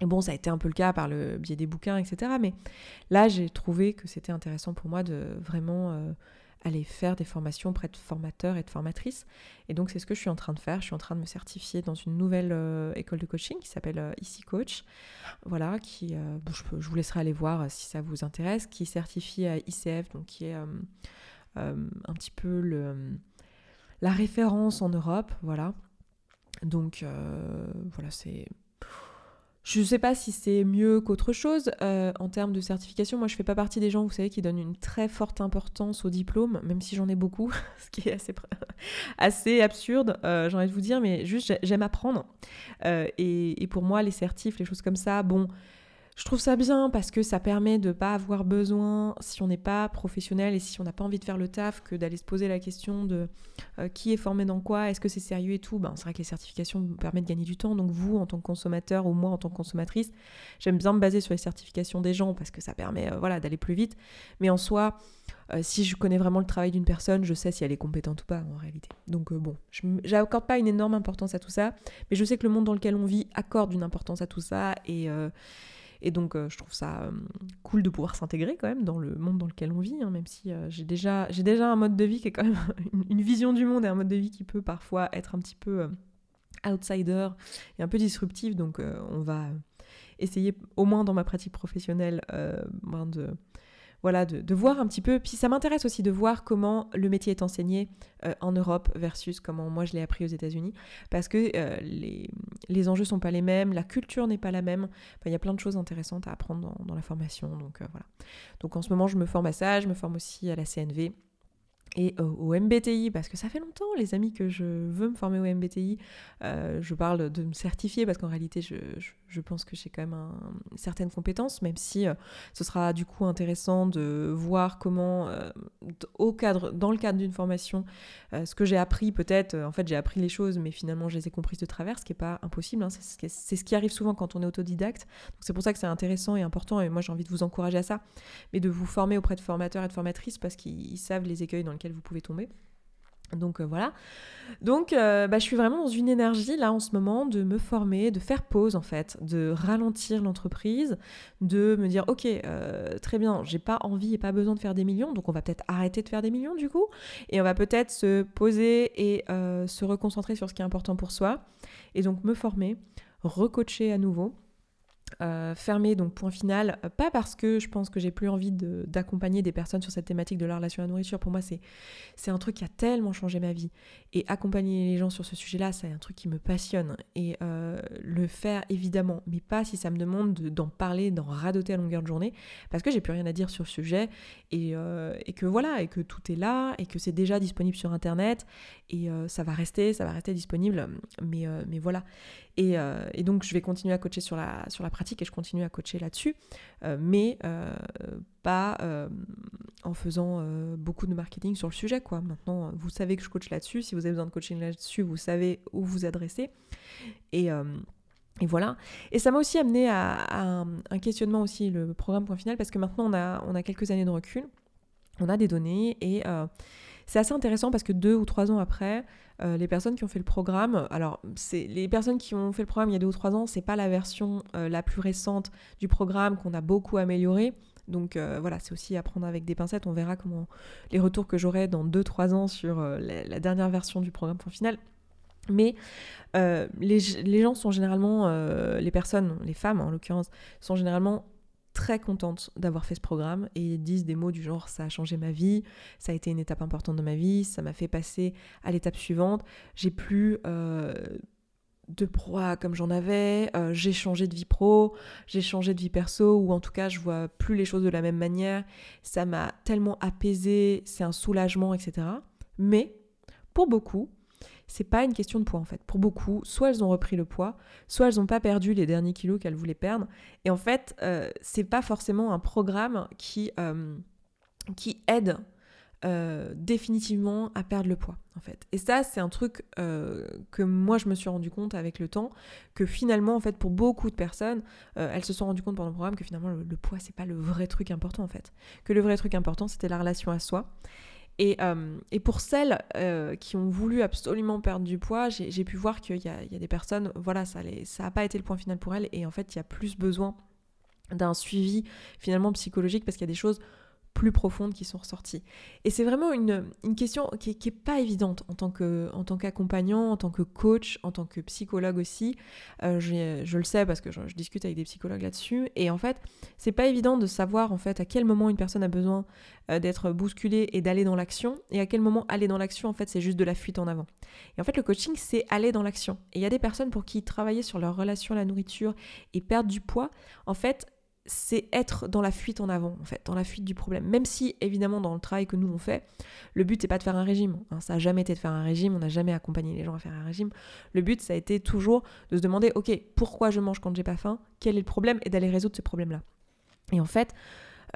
Speaker 1: et bon, ça a été un peu le cas par le biais des bouquins, etc. Mais là, j'ai trouvé que c'était intéressant pour moi de vraiment euh, aller faire des formations auprès de formateurs et de formatrices. Et donc, c'est ce que je suis en train de faire. Je suis en train de me certifier dans une nouvelle euh, école de coaching qui s'appelle euh, Ici Coach. Voilà, qui, je, je, vous laisserai aller voir si ça vous intéresse, qui est certifié à ICF, donc qui est un petit peu le, la référence en Europe. Voilà. Donc, voilà, c'est je ne sais pas si c'est mieux qu'autre chose euh, en termes de certification. Moi, je ne fais pas partie des gens, vous savez, qui donnent une très forte importance au diplôme, même si j'en ai beaucoup, *laughs* ce qui est *laughs* assez, absurde, euh, j'ai envie de vous dire, mais juste, j'aime apprendre. Euh, et, pour moi, les certifs, les choses comme ça, bon, je trouve ça bien parce que ça permet de ne pas avoir besoin, si on n'est pas professionnel et si on n'a pas envie de faire le taf, que d'aller se poser la question de euh, qui est formé dans quoi, est-ce que c'est sérieux et tout. Ben, c'est vrai que les certifications me permettent de gagner du temps. Donc vous, en tant que consommateur ou moi en tant que consommatrice, j'aime bien me baser sur les certifications des gens parce que ça permet euh, voilà, d'aller plus vite. Mais en soi, euh, si je connais vraiment le travail d'une personne, je sais si elle est compétente ou pas en réalité. Donc bon, je n'accorde pas une énorme importance à tout ça, mais je sais que le monde dans lequel on vit accorde une importance à tout ça et et donc, euh, je trouve ça euh, cool de pouvoir s'intégrer quand même dans le monde dans lequel on vit, hein, même si euh, j'ai déjà, un mode de vie qui est quand même *laughs* une, vision du monde et un mode de vie qui peut parfois être un petit peu outsider et un peu disruptif. Donc, on va essayer, au moins dans ma pratique professionnelle, ben de voilà, de, voir un petit peu. Puis ça m'intéresse aussi de voir comment le métier est enseigné euh, en Europe versus comment moi je l'ai appris aux États-Unis. Parce que euh, les, les enjeux sont pas les mêmes, la culture n'est pas la même. il y a plein de choses intéressantes à apprendre dans, la formation. Donc voilà. Donc en ce moment, je me forme à ça, je me forme aussi à la CNV et au, MBTI, parce que ça fait longtemps, les amis, que je veux me former au MBTI. Euh, je parle de me certifier, parce qu'en réalité, je, je, pense que j'ai quand même certaines compétences, même si euh, ce sera du coup intéressant de voir comment, euh, au cadre, dans le cadre d'une formation, ce que j'ai appris, peut-être, en fait, j'ai appris les choses, mais finalement, je les ai comprises de travers, ce qui n'est pas impossible. Hein, c'est ce, qui arrive souvent quand on est autodidacte. c'est pour ça que c'est intéressant et important, et moi, j'ai envie de vous encourager à ça, mais de vous former auprès de formateurs et de formatrices, parce qu'ils savent les écueils dans vous pouvez tomber. Donc euh, voilà. Donc euh, bah, je suis vraiment dans une énergie là en ce moment de me former, de faire pause en fait, de ralentir l'entreprise, de me dire ok euh, très bien, j'ai pas envie et pas besoin de faire des millions, donc on va peut-être arrêter de faire des millions du coup, et on va peut-être se poser et se reconcentrer sur ce qui est important pour soi, et donc me former, recoacher à nouveau euh, fermé, donc point final, euh, pas parce que je pense que j'ai plus envie d'accompagner des personnes sur cette thématique de la relation à la nourriture, pour moi c'est un truc qui a tellement changé ma vie, et accompagner les gens sur ce sujet-là, c'est un truc qui me passionne, et euh, le faire évidemment, mais pas si ça me demande d'en parler, d'en radoter à longueur de journée, parce que j'ai plus rien à dire sur le sujet, et, que voilà, et que tout est là, et que c'est déjà disponible sur Internet, et ça va rester, ça va rester disponible, mais voilà. Euh, et, donc, je vais continuer à coacher sur la, sur la pratique et je continue à coacher là-dessus, euh, mais euh, pas en faisant beaucoup de marketing sur le sujet. Quoi. Maintenant, vous savez que je coach là-dessus. Si vous avez besoin de coaching là-dessus, vous savez où vous adresser. Et, et voilà. Et ça m'a aussi amené à, un, questionnement aussi, le programme point final, parce que maintenant, on a, on a quelques années de recul, on a des données et c'est assez intéressant parce que deux ou trois ans après, euh, les personnes qui ont fait le programme, alors c'est les personnes qui ont fait le programme il y a deux ou trois ans, c'est pas la version euh, la plus récente du programme qu'on a beaucoup amélioré. Donc euh, voilà, c'est aussi à prendre avec des pincettes. On verra comment les retours que j'aurai dans deux trois ans sur la, dernière version du programme final. Mais les, les, gens sont généralement, les personnes, les femmes en l'occurrence, sont généralement très contente d'avoir fait ce programme et ils disent des mots du genre ça a changé ma vie, ça a été une étape importante dans ma vie, ça m'a fait passer à l'étape suivante, j'ai plus euh, de proie comme j'en avais, euh, j'ai changé de vie pro, j'ai changé de vie perso ou en tout cas je vois plus les choses de la même manière, ça m'a tellement apaisé, c'est un soulagement etc. Mais pour beaucoup, c'est pas une question de poids en fait. Pour beaucoup, soit elles ont repris le poids, soit elles n'ont pas perdu les derniers kilos qu'elles voulaient perdre. Et en fait, euh, c'est pas forcément un programme qui, euh, qui aide euh, définitivement à perdre le poids en fait. Et ça, c'est un truc que moi je me suis rendu compte avec le temps, que finalement en fait pour beaucoup de personnes, elles se sont rendues compte pendant le programme que finalement le, le poids c'est pas le vrai truc important en fait. Que le vrai truc important c'était la relation à soi euh, et, pour celles euh, qui ont voulu absolument perdre du poids, j'ai pu voir qu'il y, y, a des personnes, voilà, ça n'a pas été le point final pour elles, et en fait, il y a plus besoin d'un suivi finalement psychologique parce qu'il y a des choses plus profondes qui sont ressorties. Et c'est vraiment une, question qui n'est pas évidente en tant, que, en qu'accompagnant, en tant que coach, en tant que psychologue aussi. Euh, je, le sais parce que je, discute avec des psychologues là-dessus. Et en fait, c'est pas évident de savoir en fait à quel moment une personne a besoin euh, d'être bousculée et d'aller dans l'action, et à quel moment aller dans l'action, en fait, c'est juste de la fuite en avant. Et en fait, le coaching, c'est aller dans l'action. Et il y a des personnes pour qui travailler sur leur relation à la nourriture et perdre du poids, en fait, c'est être dans la fuite en avant, en fait, dans la fuite du problème. Même si, évidemment, dans le travail que nous on fait, le but c'est pas de faire un régime. Hein. ça n'a jamais été de faire un régime, on n'a jamais accompagné les gens à faire un régime. Le but, ça a été toujours de se demander, ok, pourquoi je mange quand j'ai pas faim? Quel est le problème? Et d'aller résoudre ce problème-là. Et en fait,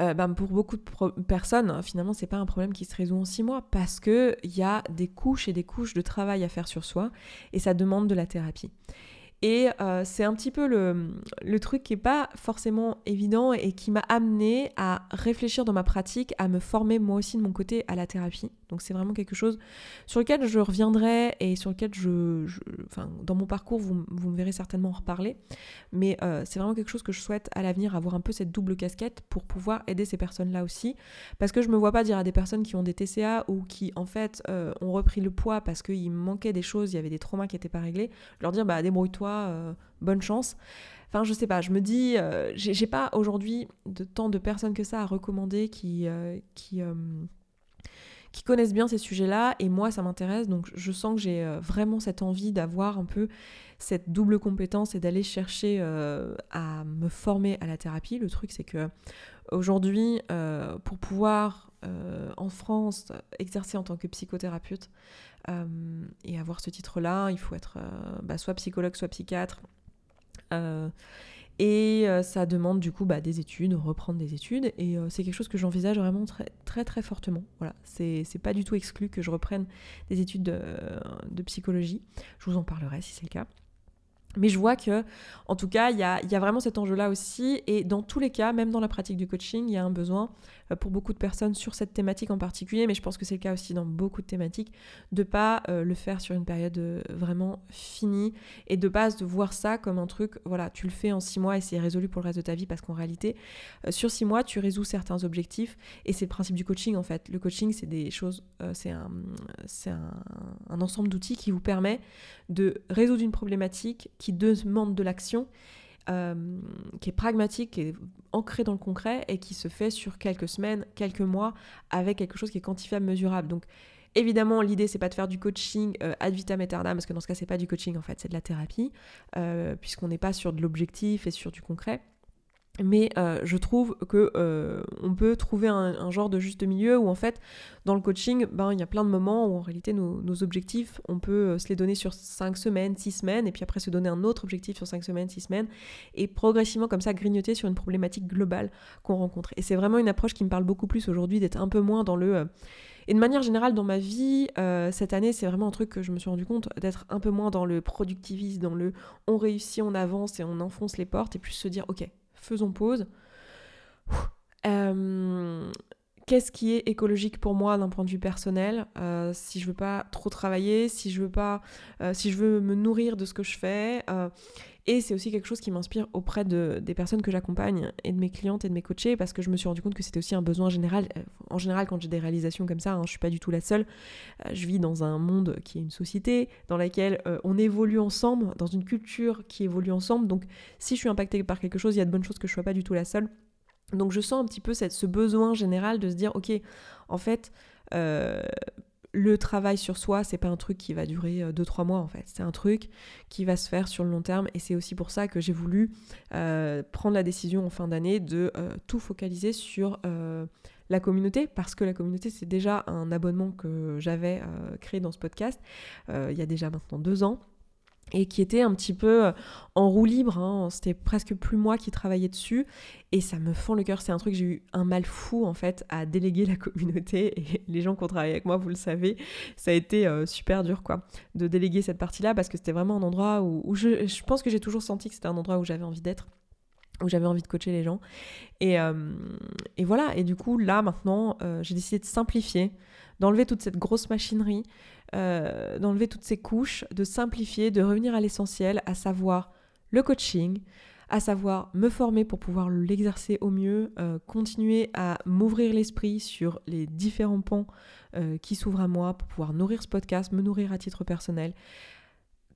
Speaker 1: euh, ben, pour beaucoup de personnes, finalement, c'est pas un problème qui se résout en six mois parce qu'il y a des couches et des couches de travail à faire sur soi et ça demande de la thérapie. Et euh, c'est un petit peu le, truc qui n'est pas forcément évident et qui m'a amené à réfléchir dans ma pratique, à me former moi aussi de mon côté à la thérapie. Donc c'est vraiment quelque chose sur lequel je reviendrai et sur lequel je, enfin, dans mon parcours, vous, vous, me verrez certainement en reparler. Mais euh, c'est vraiment quelque chose que je souhaite à l'avenir avoir un peu cette double casquette pour pouvoir aider ces personnes-là aussi. Parce que je me vois pas dire à des personnes qui ont des TCA ou qui en fait euh, ont repris le poids parce qu'il manquait des choses, il y avait des traumas qui n'étaient pas réglés, leur dire bah débrouille-toi moi, bonne chance. Enfin, je sais pas, je me dis, j'ai pas aujourd'hui de tant de personnes que ça à recommander qui, qui, qui connaissent bien ces sujets-là, et moi, ça m'intéresse, donc je sens que j'ai vraiment cette envie d'avoir un peu cette double compétence et d'aller chercher à me former à la thérapie. Le truc, c'est que aujourd'hui, pour pouvoir en France exercer en tant que psychothérapeute et avoir ce titre-là, il faut être bah, soit psychologue, soit psychiatre. et ça demande du coup bah, des études, reprendre des études. Et c'est quelque chose que j'envisage vraiment très, très très fortement. Voilà, c'est pas du tout exclu que je reprenne des études de psychologie. Je vous en parlerai si c'est le cas. Mais je vois que, en tout cas, il y a, vraiment cet enjeu-là aussi. Et dans tous les cas, même dans la pratique du coaching, il y a un besoin euh, pour beaucoup de personnes sur cette thématique en particulier, mais je pense que c'est le cas aussi dans beaucoup de thématiques, de pas euh, le faire sur une période euh, vraiment finie et de pas de voir ça comme un truc, voilà, tu le fais en six mois et c'est résolu pour le reste de ta vie parce qu'en réalité, sur six mois, tu résous certains objectifs et c'est le principe du coaching en fait. Le coaching, c'est des choses, c'est un ensemble d'outils qui vous permet de résoudre une problématique qui demande de l'action euh, qui est pragmatique, qui est ancré dans le concret et qui se fait sur quelques semaines, quelques mois, avec quelque chose qui est quantifiable, mesurable. Donc évidemment, l'idée c'est pas de faire du coaching euh, ad vitam aeternam, parce que dans ce cas c'est pas du coaching en fait, c'est de la thérapie, euh, puisqu'on n'est pas sur de l'objectif et sur du concret. Mais euh, je trouve que euh, on peut trouver un, genre de juste milieu où en fait dans le coaching, ben il y a plein de moments où en réalité nos, objectifs, on peut euh, se les donner sur 5 semaines, 6 semaines, et puis après se donner un autre objectif sur 5 semaines, 6 semaines, et progressivement comme ça grignoter sur une problématique globale qu'on rencontre. Et c'est vraiment une approche qui me parle beaucoup plus aujourd'hui, d'être un peu moins dans le... Et de manière générale, dans ma vie, cette année, c'est vraiment un truc que je me suis rendu compte, d'être un peu moins dans le productivisme, dans le on réussit, on avance et on enfonce les portes, et plus se dire, ok, faisons pause. Euh, qu'est-ce qui est écologique pour moi d'un point de vue personnel euh, Si je veux pas trop travailler, si je veux pas, euh, si je veux me nourrir de ce que je fais. et c'est aussi quelque chose qui m'inspire auprès de, des personnes que j'accompagne et de mes clientes et de mes coachés parce que je me suis rendu compte que c'était aussi un besoin général. En général, quand j'ai des réalisations comme ça, hein, je suis pas du tout la seule. je vis dans un monde qui est une société dans laquelle on évolue ensemble, dans une culture qui évolue ensemble. Donc, si je suis impactée par quelque chose, il y a de bonnes choses que je sois pas du tout la seule. Donc je sens un petit peu cette, ce besoin général de se dire, ok, en fait, euh, le travail sur soi, c'est pas un truc qui va durer 2-3 euh, mois en fait. C'est un truc qui va se faire sur le long terme. Et c'est aussi pour ça que j'ai voulu euh, prendre la décision en fin d'année de tout focaliser sur la communauté. Parce que la communauté c'est déjà un abonnement que j'avais créé dans ce podcast il y a déjà maintenant deux ans et qui était un petit peu euh, en roue libre. Hein. C'était presque plus moi qui travaillais dessus. Et ça me fend le cœur. C'est un truc, j'ai eu un mal fou en fait à déléguer la *laughs* communauté. Et les gens qui ont travaillé avec moi, vous le savez, ça a été euh, super dur quoi, de déléguer cette partie-là parce que c'était vraiment un endroit où, je, pense que j'ai toujours senti que c'était un endroit où j'avais envie d'être où j'avais envie de coacher les gens. Et, euh, et, voilà, et du coup, là, maintenant, j'ai décidé de simplifier, d'enlever toute cette grosse machinerie, euh, d'enlever toutes ces couches, de simplifier, de revenir à l'essentiel, à savoir le coaching, à savoir me former pour pouvoir l'exercer au mieux, euh, continuer à m'ouvrir l'esprit sur les différents pans euh, qui s'ouvrent à moi pour pouvoir nourrir ce podcast, me nourrir à titre personnel,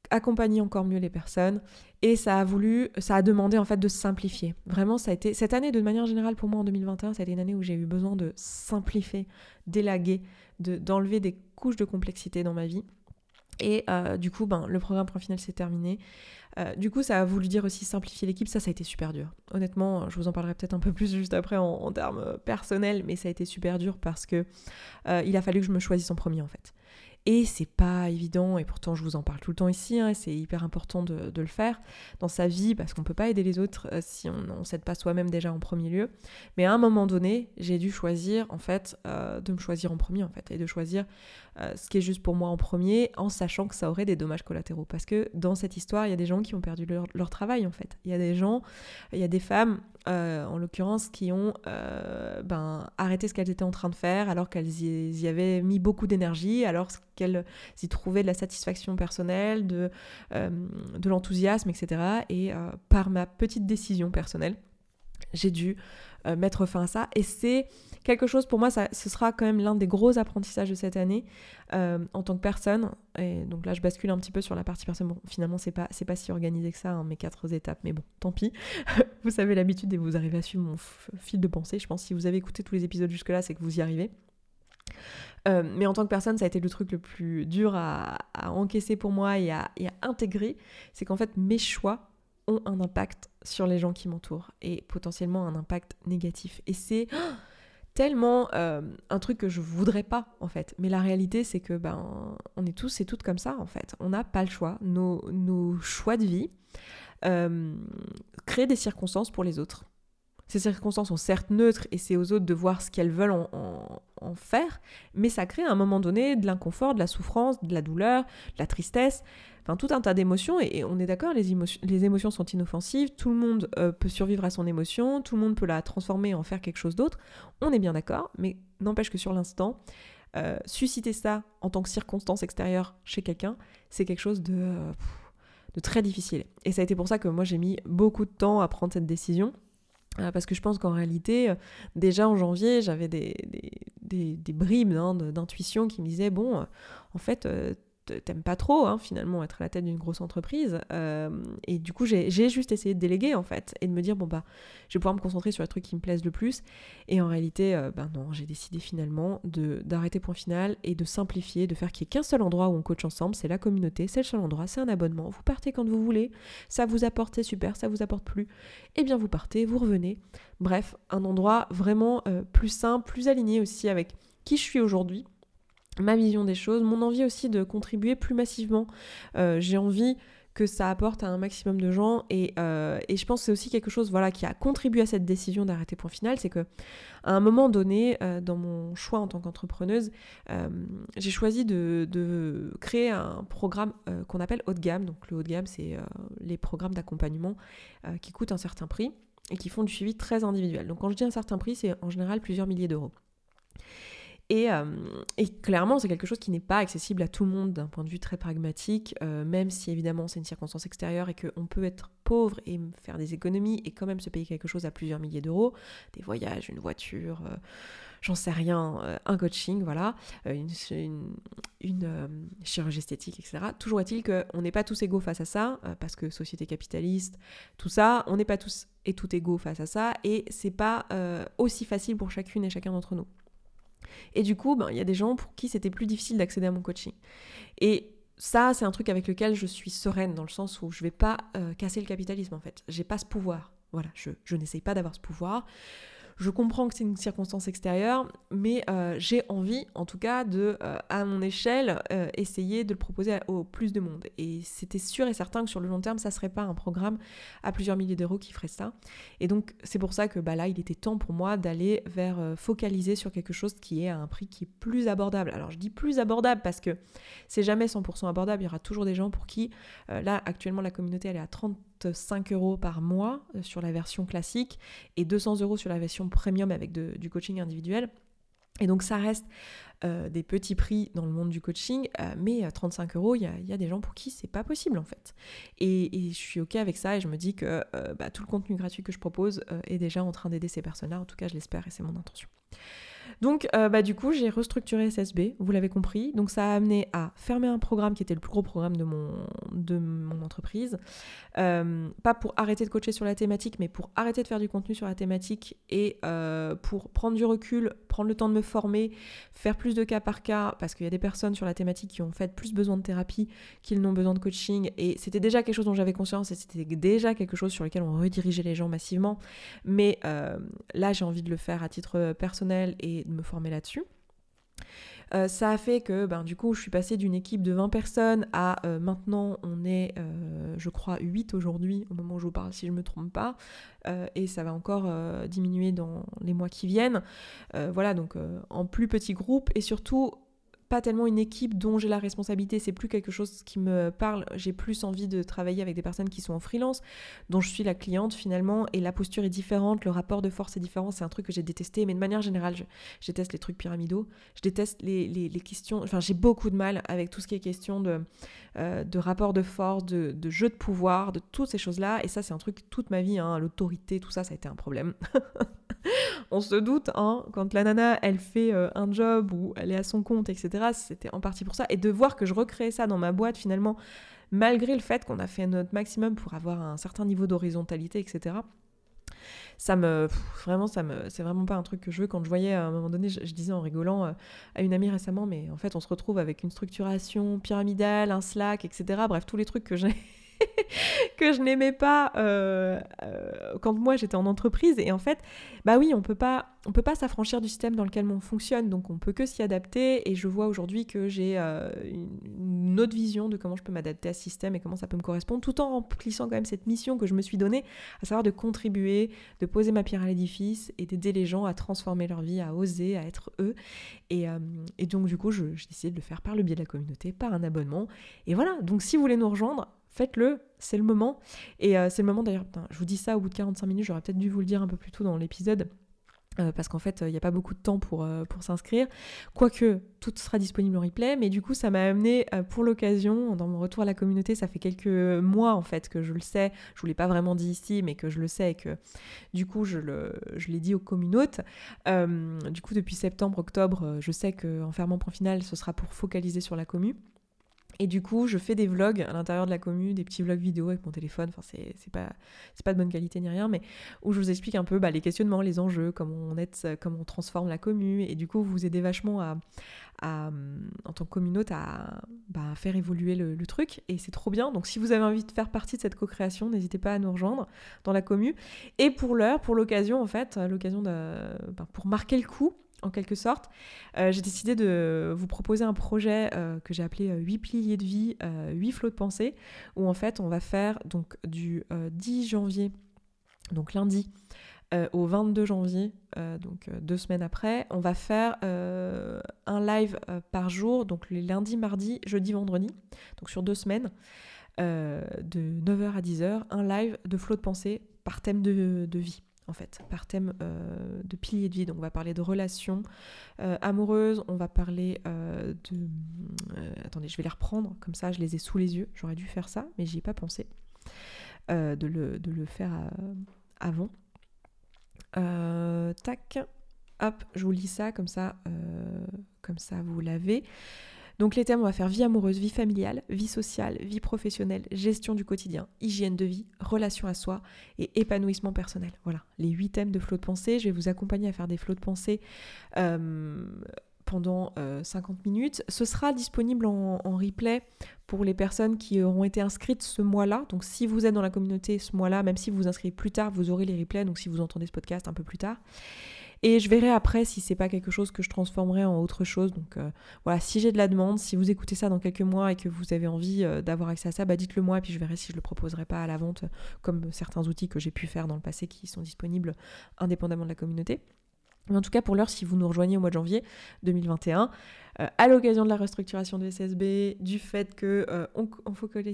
Speaker 1: accompagner encore mieux les personnes. Et ça a voulu ça a demandé en fait de simplifier. Vraiment ça a été cette année de manière générale pour moi en 2021 ça a été une année où j'ai eu besoin de simplifier d'élaguer d'enlever des couches de complexité dans ma vie. Et euh, du coup ben le programme point final s'est terminé. Euh, du coup ça a voulu dire aussi simplifier l'équipe. Ça ça a été super dur. Honnêtement je vous en parlerai peut-être un peu plus juste après en, termes personnels mais ça a été super dur parce que euh, il a fallu que je me choisisse en premier en fait. Et c'est pas évident, et pourtant je vous en parle tout le temps ici, hein, c'est hyper important de, le faire dans sa vie parce qu'on peut pas aider les autres euh, si on ne s'aide pas soi-même déjà en premier lieu. Mais à un moment donné, j'ai dû choisir en fait euh, de me choisir en premier en fait et de choisir euh, ce qui est juste pour moi en premier en sachant que ça aurait des dommages collatéraux. Parce que dans cette histoire, il y a des gens qui ont perdu leur, travail en fait. Il y a des gens, il y a des femmes euh, en l'occurrence, qui ont euh, ben, arrêté ce qu'elles étaient en train de faire alors qu'elles y, avaient mis beaucoup d'énergie, alors qu'elles y trouvaient de la satisfaction personnelle, de l'enthousiasme, etc. Et par ma petite décision personnelle, j'ai dû euh, mettre fin à ça. Et c'est quelque chose, pour moi, ça, ce sera quand même l'un des gros apprentissages de cette année euh, en tant que personne. Et donc là, je bascule un petit peu sur la partie personne. Bon, finalement, c'est pas, pas si organisé que ça, hein, mes quatre étapes, mais bon, tant pis. *laughs* vous savez l'habitude et vous arrivez à suivre mon fil de pensée. Je pense que si vous avez écouté tous les épisodes jusque-là, c'est que vous y arrivez. Euh, mais en tant que personne, ça a été le truc le plus dur à, encaisser pour moi et à, et à intégrer. C'est qu'en fait, mes choix ont un impact sur les gens qui m'entourent et potentiellement un impact négatif. Et c'est *gasps* tellement euh, un truc que je voudrais pas en fait. Mais la réalité c'est que ben on est tous et toutes comme ça en fait. On n'a pas le choix. Nos, nos choix de vie euh, créent des circonstances pour les autres. Ces circonstances sont certes neutres et c'est aux autres de voir ce qu'elles veulent en, en, faire, mais ça crée à un moment donné de l'inconfort, de la souffrance, de la douleur, de la tristesse tout un tas d'émotions, et, on est d'accord, les, émotions sont inoffensives, tout le monde euh, peut survivre à son émotion, tout le monde peut la transformer en faire quelque chose d'autre, on est bien d'accord, mais n'empêche que sur l'instant, euh, susciter ça en tant que circonstance extérieure chez quelqu'un, c'est quelque chose de, euh, très difficile. Et ça a été pour ça que moi j'ai mis beaucoup de temps à prendre cette décision. Parce que je pense qu'en réalité, déjà en janvier, j'avais des, bribes hein, d'intuition qui me disaient, bon, en fait, t'aimes pas trop hein, finalement être à la tête d'une grosse entreprise. Euh, et du coup j'ai juste essayé de déléguer en fait et de me dire bon bah je vais pouvoir me concentrer sur les trucs qui me plaisent le plus. Et en réalité euh, ben non j'ai décidé finalement d'arrêter point final et de simplifier de faire qu'il n'y ait qu'un seul endroit où on coach ensemble. C'est la communauté c'est le seul endroit c'est un abonnement. Vous partez quand vous voulez. Ça vous apporte c'est super ça vous apporte plus. Et eh bien vous partez vous revenez. Bref un endroit vraiment euh, plus simple plus aligné aussi avec qui je suis aujourd'hui ma vision des choses, mon envie aussi de contribuer plus massivement. Euh, j'ai envie que ça apporte à un maximum de gens et, euh, et je pense que c'est aussi quelque chose voilà, qui a contribué à cette décision d'arrêter point final, c'est que à un moment donné, euh, dans mon choix en tant qu'entrepreneuse, j'ai choisi de, de, créer un programme qu'on appelle haut de gamme. Donc le haut de gamme, c'est les programmes d'accompagnement qui coûtent un certain prix et qui font du suivi très individuel. Donc quand je dis un certain prix, c'est en général plusieurs milliers d'euros. Euh, et, clairement, c'est quelque chose qui n'est pas accessible à tout le monde d'un point de vue très pragmatique, euh, même si évidemment c'est une circonstance extérieure et qu'on peut être pauvre et faire des économies et quand même se payer quelque chose à plusieurs milliers d'euros, des voyages, une voiture, euh, j'en sais rien, un coaching, voilà, une, chirurgie esthétique, etc. Toujours est-il qu'on n'est pas tous égaux face à ça, parce que société capitaliste, tout ça, on n'est pas tous et tout égaux face à ça, et c'est pas aussi facile pour chacune et chacun d'entre nous. Et du coup, ben, il y a des gens pour qui c'était plus difficile d'accéder à mon coaching. Et ça, c'est un truc avec lequel je suis sereine, dans le sens où je vais pas euh, casser le capitalisme, en fait. J'ai pas ce pouvoir. Voilà, je, je n'essaye pas d'avoir ce pouvoir. Je comprends que c'est une circonstance extérieure, mais euh, j'ai envie, en tout cas, de, euh, à mon échelle, euh, essayer de le proposer au plus de monde. Et c'était sûr et certain que sur le long terme, ça serait pas un programme à plusieurs milliers d'euros qui ferait ça. Et donc, c'est pour ça que bah, là, il était temps pour moi d'aller vers focaliser sur quelque chose qui est à un prix qui est plus abordable. Alors, je dis plus abordable parce que c'est jamais 100% abordable. Il y aura toujours des gens pour qui, là, actuellement, la communauté, elle est à 30 5 euros par mois euh, sur la version classique et 200 euros sur la version premium avec du coaching individuel. Et donc ça reste euh, des petits prix dans le monde du coaching, euh, mais 35 euros, il y, a, des gens pour qui c'est pas possible en fait. Et, je suis ok avec ça et je me dis que bah, tout le contenu gratuit que je propose est déjà en train d'aider ces personnes-là, en tout cas je l'espère et c'est mon intention. Donc, euh, bah, du coup, j'ai restructuré SSB, vous l'avez compris. Donc, ça a amené à fermer un programme qui était le plus gros programme de mon, de mon entreprise. Euh, pas pour arrêter de coacher sur la thématique, mais pour arrêter de faire du contenu sur la thématique et euh, pour prendre du recul, prendre le temps de me former, faire plus de cas par cas, parce qu'il y a des personnes sur la thématique qui ont fait plus besoin de thérapie qu'ils n'ont besoin de coaching. Et c'était déjà quelque chose dont j'avais conscience et c'était déjà quelque chose sur lequel on redirigeait les gens massivement. Mais là, j'ai envie de le faire à titre personnel et de me former là-dessus. Euh, ça a fait que ben, du coup je suis passée d'une équipe de 20 personnes à euh, maintenant on est euh, je crois 8 aujourd'hui au moment où je vous parle si je ne me trompe pas et ça va encore diminuer dans les mois qui viennent. voilà donc en plus petit groupe et surtout pas tellement une équipe dont j'ai la responsabilité, c'est plus quelque chose qui me parle. J'ai plus envie de travailler avec des personnes qui sont en freelance, dont je suis la cliente finalement, et la posture est différente, le rapport de force est différent. C'est un truc que j'ai détesté, mais de manière générale, je, déteste les trucs pyramidaux, je déteste les, les, questions. Enfin, j'ai beaucoup de mal avec tout ce qui est question de, euh, de rapport de force, de, de, jeu de pouvoir, de toutes ces choses-là. Et ça, c'est un truc toute ma vie, hein, l'autorité, tout ça, ça a été un problème. *laughs* On se doute, hein, quand la nana, elle fait euh, un job ou elle est à son compte, etc., c'était en partie pour ça. Et de voir que je recrée ça dans ma boîte, finalement, malgré le fait qu'on a fait notre maximum pour avoir un certain niveau d'horizontalité, etc., ça me vraiment ça me c'est vraiment pas un truc que je veux quand je voyais à un moment donné je, disais en rigolant euh, à une amie récemment mais en fait on se retrouve avec une structuration pyramidale un slack etc bref tous les trucs que j'ai *laughs* que je n'aimais pas euh, euh, quand moi j'étais en entreprise. Et en fait, bah oui, on peut pas, on peut pas s'affranchir du système dans lequel on fonctionne, donc on peut que s'y adapter. Et je vois aujourd'hui que j'ai euh, une autre vision de comment je peux m'adapter à ce système et comment ça peut me correspondre, tout en remplissant quand même cette mission que je me suis donnée, à savoir de contribuer, de poser ma pierre à l'édifice et d'aider les gens à transformer leur vie, à oser, à être eux. Et, et donc du coup, j'ai décidé de le faire par le biais de la communauté, par un abonnement. Et voilà. Donc si vous voulez nous rejoindre, faites-le, c'est le moment. Et euh, c'est le moment d'ailleurs, je vous dis ça au bout de 45 minutes, j'aurais peut-être dû vous le dire un peu plus tôt dans l'épisode. Euh, parce qu'en fait, il n'y a pas beaucoup de temps pour, euh, pour s'inscrire. Quoique, tout sera disponible en replay, mais du coup, ça m'a amené pour l'occasion, dans mon retour à la communauté, ça fait quelques mois en fait que je le sais, je ne vous l'ai pas vraiment dit ici, mais que je le sais et que du coup, je, le, je l'ai dit aux communautes. du coup, depuis septembre, octobre, je sais qu'en fermant point final, ce sera pour focaliser sur la commune. Et du coup, je fais des vlogs à l'intérieur de la commune, des petits vlogs vidéo avec mon téléphone. Enfin, c'est pas, pas de bonne qualité ni rien, mais où je vous explique un peu bah, les questionnements, les enjeux, comment on, est, comment on transforme la commune. Et du coup, vous aidez vachement à, en tant que communauté à bah, faire évoluer le, truc. Et c'est trop bien. Donc, si vous avez envie de faire partie de cette co-création, n'hésitez pas à nous rejoindre dans la commune. Et pour l'heure, pour l'occasion, en fait, l'occasion de, bah, pour marquer le coup, en quelque sorte, euh, j'ai décidé de vous proposer un projet euh, que j'ai appelé 8 euh, piliers de vie, 8 flots de pensée, où en fait on va faire donc du 10 janvier, donc lundi, au 22 janvier, donc deux semaines après, on va faire un live par jour, donc les lundis, mardis, jeudi, vendredi, donc sur deux semaines, de 9h à 10h, un live de flots de pensée par thème de vie en fait, par thème euh, de piliers de vie. Donc on va parler de relations euh, amoureuses, on va parler euh, de... attendez, je vais les reprendre, comme ça je les ai sous les yeux. J'aurais dû faire ça, mais j'y ai pas pensé de le, de, le, faire avant. tac, hop, je vous lis ça, comme ça, comme ça vous l'avez. Donc les thèmes, on va faire vie amoureuse, vie familiale, vie sociale, vie professionnelle, gestion du quotidien, hygiène de vie, relation à soi et épanouissement personnel. Voilà, les huit thèmes de flot de pensée. Je vais vous accompagner à faire des flots de pensée. Euh, pendant 50 euh, minutes. Ce sera disponible en, replay pour les personnes qui auront été inscrites ce mois-là. Donc si vous êtes dans la communauté ce mois-là, même si vous vous inscrivez plus tard, vous aurez les replays. Donc si vous entendez ce podcast un peu plus tard. Et je verrai après si c'est pas quelque chose que je transformerai en autre chose. Donc euh, voilà, si j'ai de la demande, si vous écoutez ça dans quelques mois et que vous avez envie euh, d'avoir accès à ça, bah dites-le moi et puis je verrai si je le proposerai pas à la vente comme certains outils que j'ai pu faire dans le passé qui sont disponibles indépendamment de la communauté. Mais en tout cas, pour l'heure, si vous nous rejoignez au mois de janvier 2021, euh, à l'occasion de la restructuration de SSB, du fait que euh, on,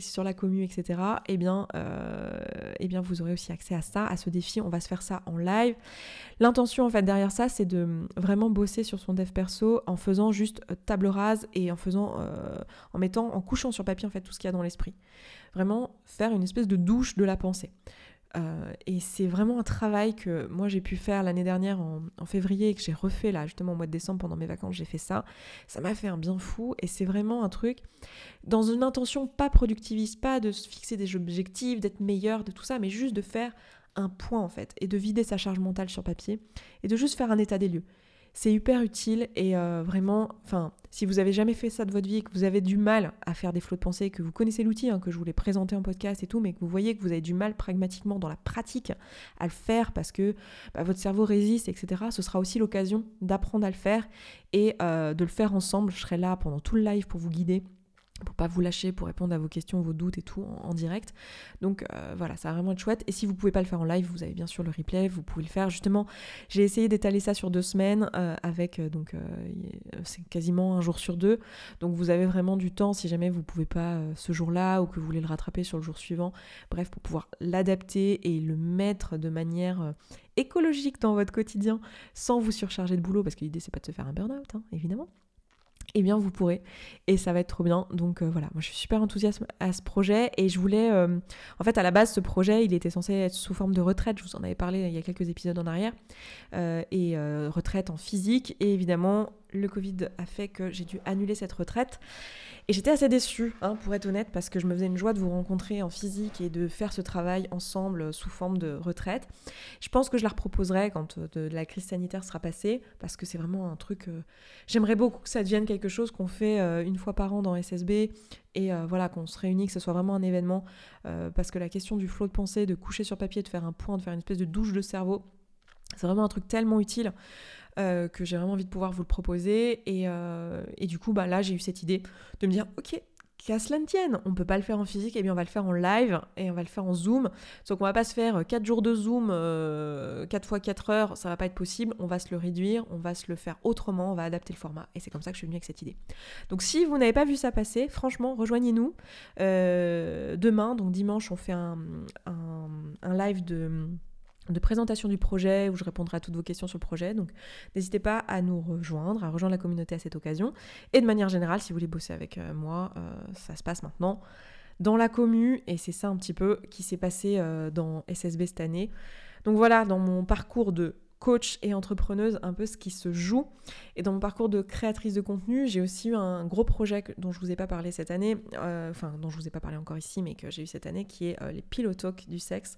Speaker 1: sur la commune, etc., eh bien, euh, eh bien, vous aurez aussi accès à ça, à ce défi. On va se faire ça en live. L'intention, en fait, derrière ça, c'est de vraiment bosser sur son dev perso en faisant juste table rase et en faisant, en mettant, en couchant sur papier, tout ce qu'il y a dans l'esprit. Vraiment faire une espèce de douche de la pensée. Euh, et c'est vraiment un travail que moi j'ai pu faire l'année dernière en, février et que j'ai refait là justement au mois de décembre pendant mes vacances, j'ai fait ça. Ça m'a fait un bien fou et c'est vraiment un truc dans une intention pas productiviste, pas de se fixer des objectifs, d'être meilleur, de tout ça, mais juste de faire un point en fait et de vider sa charge mentale sur papier et de juste faire un état des lieux. C'est hyper utile et euh, vraiment, enfin, si vous avez jamais fait ça de votre vie et que vous avez du mal à faire des flots de pensée, que vous connaissez l'outil, hein, que je vous l'ai présenté en podcast et tout, mais que vous voyez que vous avez du mal pragmatiquement dans la pratique à le faire parce que bah, votre cerveau résiste, etc., ce sera aussi l'occasion d'apprendre à le faire et euh, de le faire ensemble. Je serai là pendant tout le live pour vous guider pour pas vous lâcher, pour répondre à vos questions, vos doutes et tout en, direct. Donc euh, voilà, ça va vraiment être chouette. Et si vous pouvez pas le faire en live, vous avez bien sûr le replay, vous pouvez le faire. Justement, j'ai essayé d'étaler ça sur deux semaines euh, avec euh, donc c'est quasiment un jour sur deux. Donc vous avez vraiment du temps si jamais vous pouvez pas ce jour-là ou que vous voulez le rattraper sur le jour suivant. Bref, pour pouvoir l'adapter et le mettre de manière écologique dans votre quotidien sans vous surcharger de boulot parce que l'idée c'est pas de se faire un burn-out hein, évidemment eh bien vous pourrez. Et ça va être trop bien. Donc euh, voilà. Moi je suis super enthousiaste à ce projet. Et je voulais euh, en fait à la base ce projet il était censé être sous forme de retraite. Je vous en avais parlé il y a quelques épisodes en arrière. Euh, et retraite en physique. Et évidemment le Covid a fait que j'ai dû annuler cette retraite et j'étais assez déçue, hein, pour être honnête, parce que je me faisais une joie de vous rencontrer en physique et de faire ce travail ensemble sous forme de retraite. Je pense que je la reproposerai quand euh, la crise sanitaire sera passée, parce que c'est vraiment un truc... Euh, j'aimerais beaucoup que ça devienne quelque chose qu'on fait euh, une fois par an dans SSB, et voilà, qu'on se réunit, que ce soit vraiment un événement, parce que la question du flot de pensée, de coucher sur papier, de faire un point, de faire une espèce de douche de cerveau, c'est vraiment un truc tellement utile. Euh, que j'ai vraiment envie de pouvoir vous le proposer. Et, euh, et du coup, bah, là, j'ai eu cette idée de me dire, ok, qu'à cela ne tienne, on peut pas le faire en physique, et eh bien on va le faire en live et on va le faire en Zoom. Donc on va pas se faire 4 jours de Zoom, 4 euh, fois 4 heures, ça va pas être possible, on va se le réduire, on va se le faire autrement, on va adapter le format. Et c'est comme ça que je suis venue avec cette idée. Donc si vous n'avez pas vu ça passer, franchement, rejoignez-nous. demain, donc dimanche, on fait un, un live de de présentation du projet où je répondrai à toutes vos questions sur le projet. Donc n'hésitez pas à nous rejoindre, à rejoindre la communauté à cette occasion. Et de manière générale, si vous voulez bosser avec euh, moi, euh, ça se passe maintenant dans la commu et c'est ça un petit peu qui s'est passé euh, dans SSB cette année. Donc voilà, dans mon parcours de coach et entrepreneuse, un peu ce qui se joue. Et dans mon parcours de créatrice de contenu, j'ai aussi eu un gros projet dont je vous ai pas parlé cette année, enfin dont je vous ai pas parlé encore ici, mais que j'ai eu cette année, qui est les pilotalks du sexe.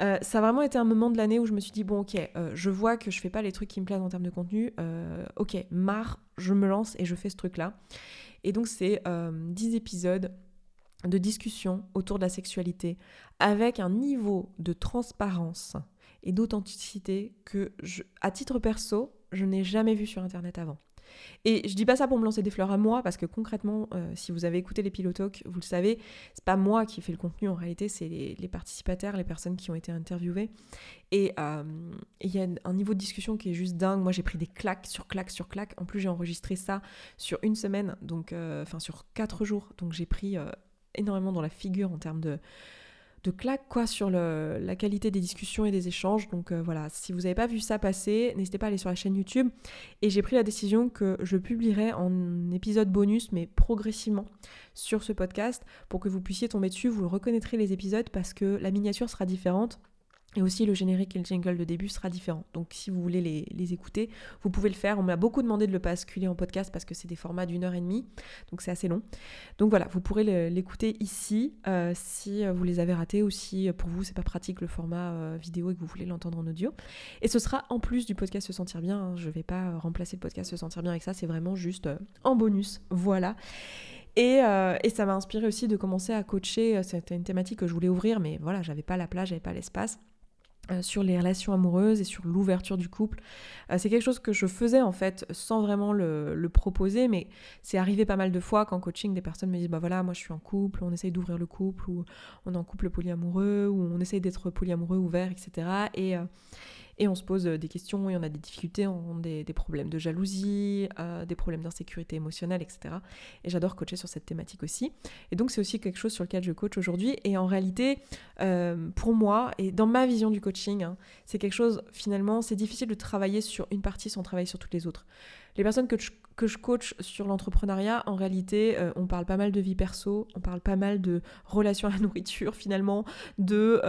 Speaker 1: Euh, ça a vraiment été un moment de l'année où je me suis dit, bon ok, euh, je vois que je fais pas les trucs qui me plaisent en termes de contenu, euh, ok, marre, je me lance et je fais ce truc-là. Et donc c'est 10 épisodes de discussion autour de la sexualité avec un niveau de transparence et d'authenticité que, à titre perso, je n'ai jamais vu sur Internet avant. Et je dis pas ça pour me lancer des fleurs à moi, parce que concrètement, euh, si vous avez écouté les pilotalks, vous le savez, c'est pas moi qui fais le contenu en réalité, c'est les, participataires, les personnes qui ont été interviewées. Et euh, il y a un niveau de discussion qui est juste dingue. Moi, j'ai pris des claques sur claques sur claques. En plus, j'ai enregistré ça sur une semaine, donc euh, enfin sur quatre jours. Donc j'ai pris énormément dans la figure en termes de de claque quoi sur la qualité des discussions et des échanges. Donc euh, voilà, si vous n'avez pas vu ça passer, n'hésitez pas à aller sur la chaîne YouTube. Et j'ai pris la décision que je publierai en épisode bonus, mais progressivement sur ce podcast pour que vous puissiez tomber dessus. Vous reconnaîtrez les épisodes parce que la miniature sera différente. Et aussi le générique et le jingle de début sera différent. Donc si vous voulez les, écouter, vous pouvez le faire. On m'a beaucoup demandé de le basculer en podcast parce que c'est des formats d'une heure et demie. Donc c'est assez long. Donc voilà, vous pourrez l'écouter ici euh, si vous les avez ratés ou si euh, pour vous c'est pas pratique le format euh, vidéo et que vous voulez l'entendre en audio. Et ce sera en plus du podcast Se Sentir Bien. Hein. Je vais pas remplacer le podcast Se Sentir Bien avec ça. C'est vraiment juste en bonus. Voilà. Et, et, ça m'a inspiré aussi de commencer à coacher. C'était une thématique que je voulais ouvrir, mais voilà, j'avais pas la place, j'avais pas l'espace. Euh, sur les relations amoureuses et sur l'ouverture du couple. Euh, c'est quelque chose que je faisais en fait sans vraiment le, proposer, mais c'est arrivé pas mal de fois qu'en coaching des personnes me disent bah voilà moi je suis en couple, on essaye d'ouvrir le couple ou on est en couple polyamoureux ou on essaye d'être polyamoureux ouvert etc. Et, et on se pose euh, des questions et on a des difficultés, on a des, problèmes de jalousie, euh, des problèmes d'insécurité émotionnelle, etc. Et j'adore coacher sur cette thématique aussi. Et donc c'est aussi quelque chose sur lequel je coach aujourd'hui. Et en réalité, euh, pour moi, et dans ma vision du coaching, hein, c'est quelque chose, finalement, c'est difficile de travailler sur une partie sans travailler sur toutes les autres. Les personnes que je, que je coach sur l'entrepreneuriat, en réalité, on parle pas mal de vie perso, on parle pas mal de relations à la nourriture, finalement, de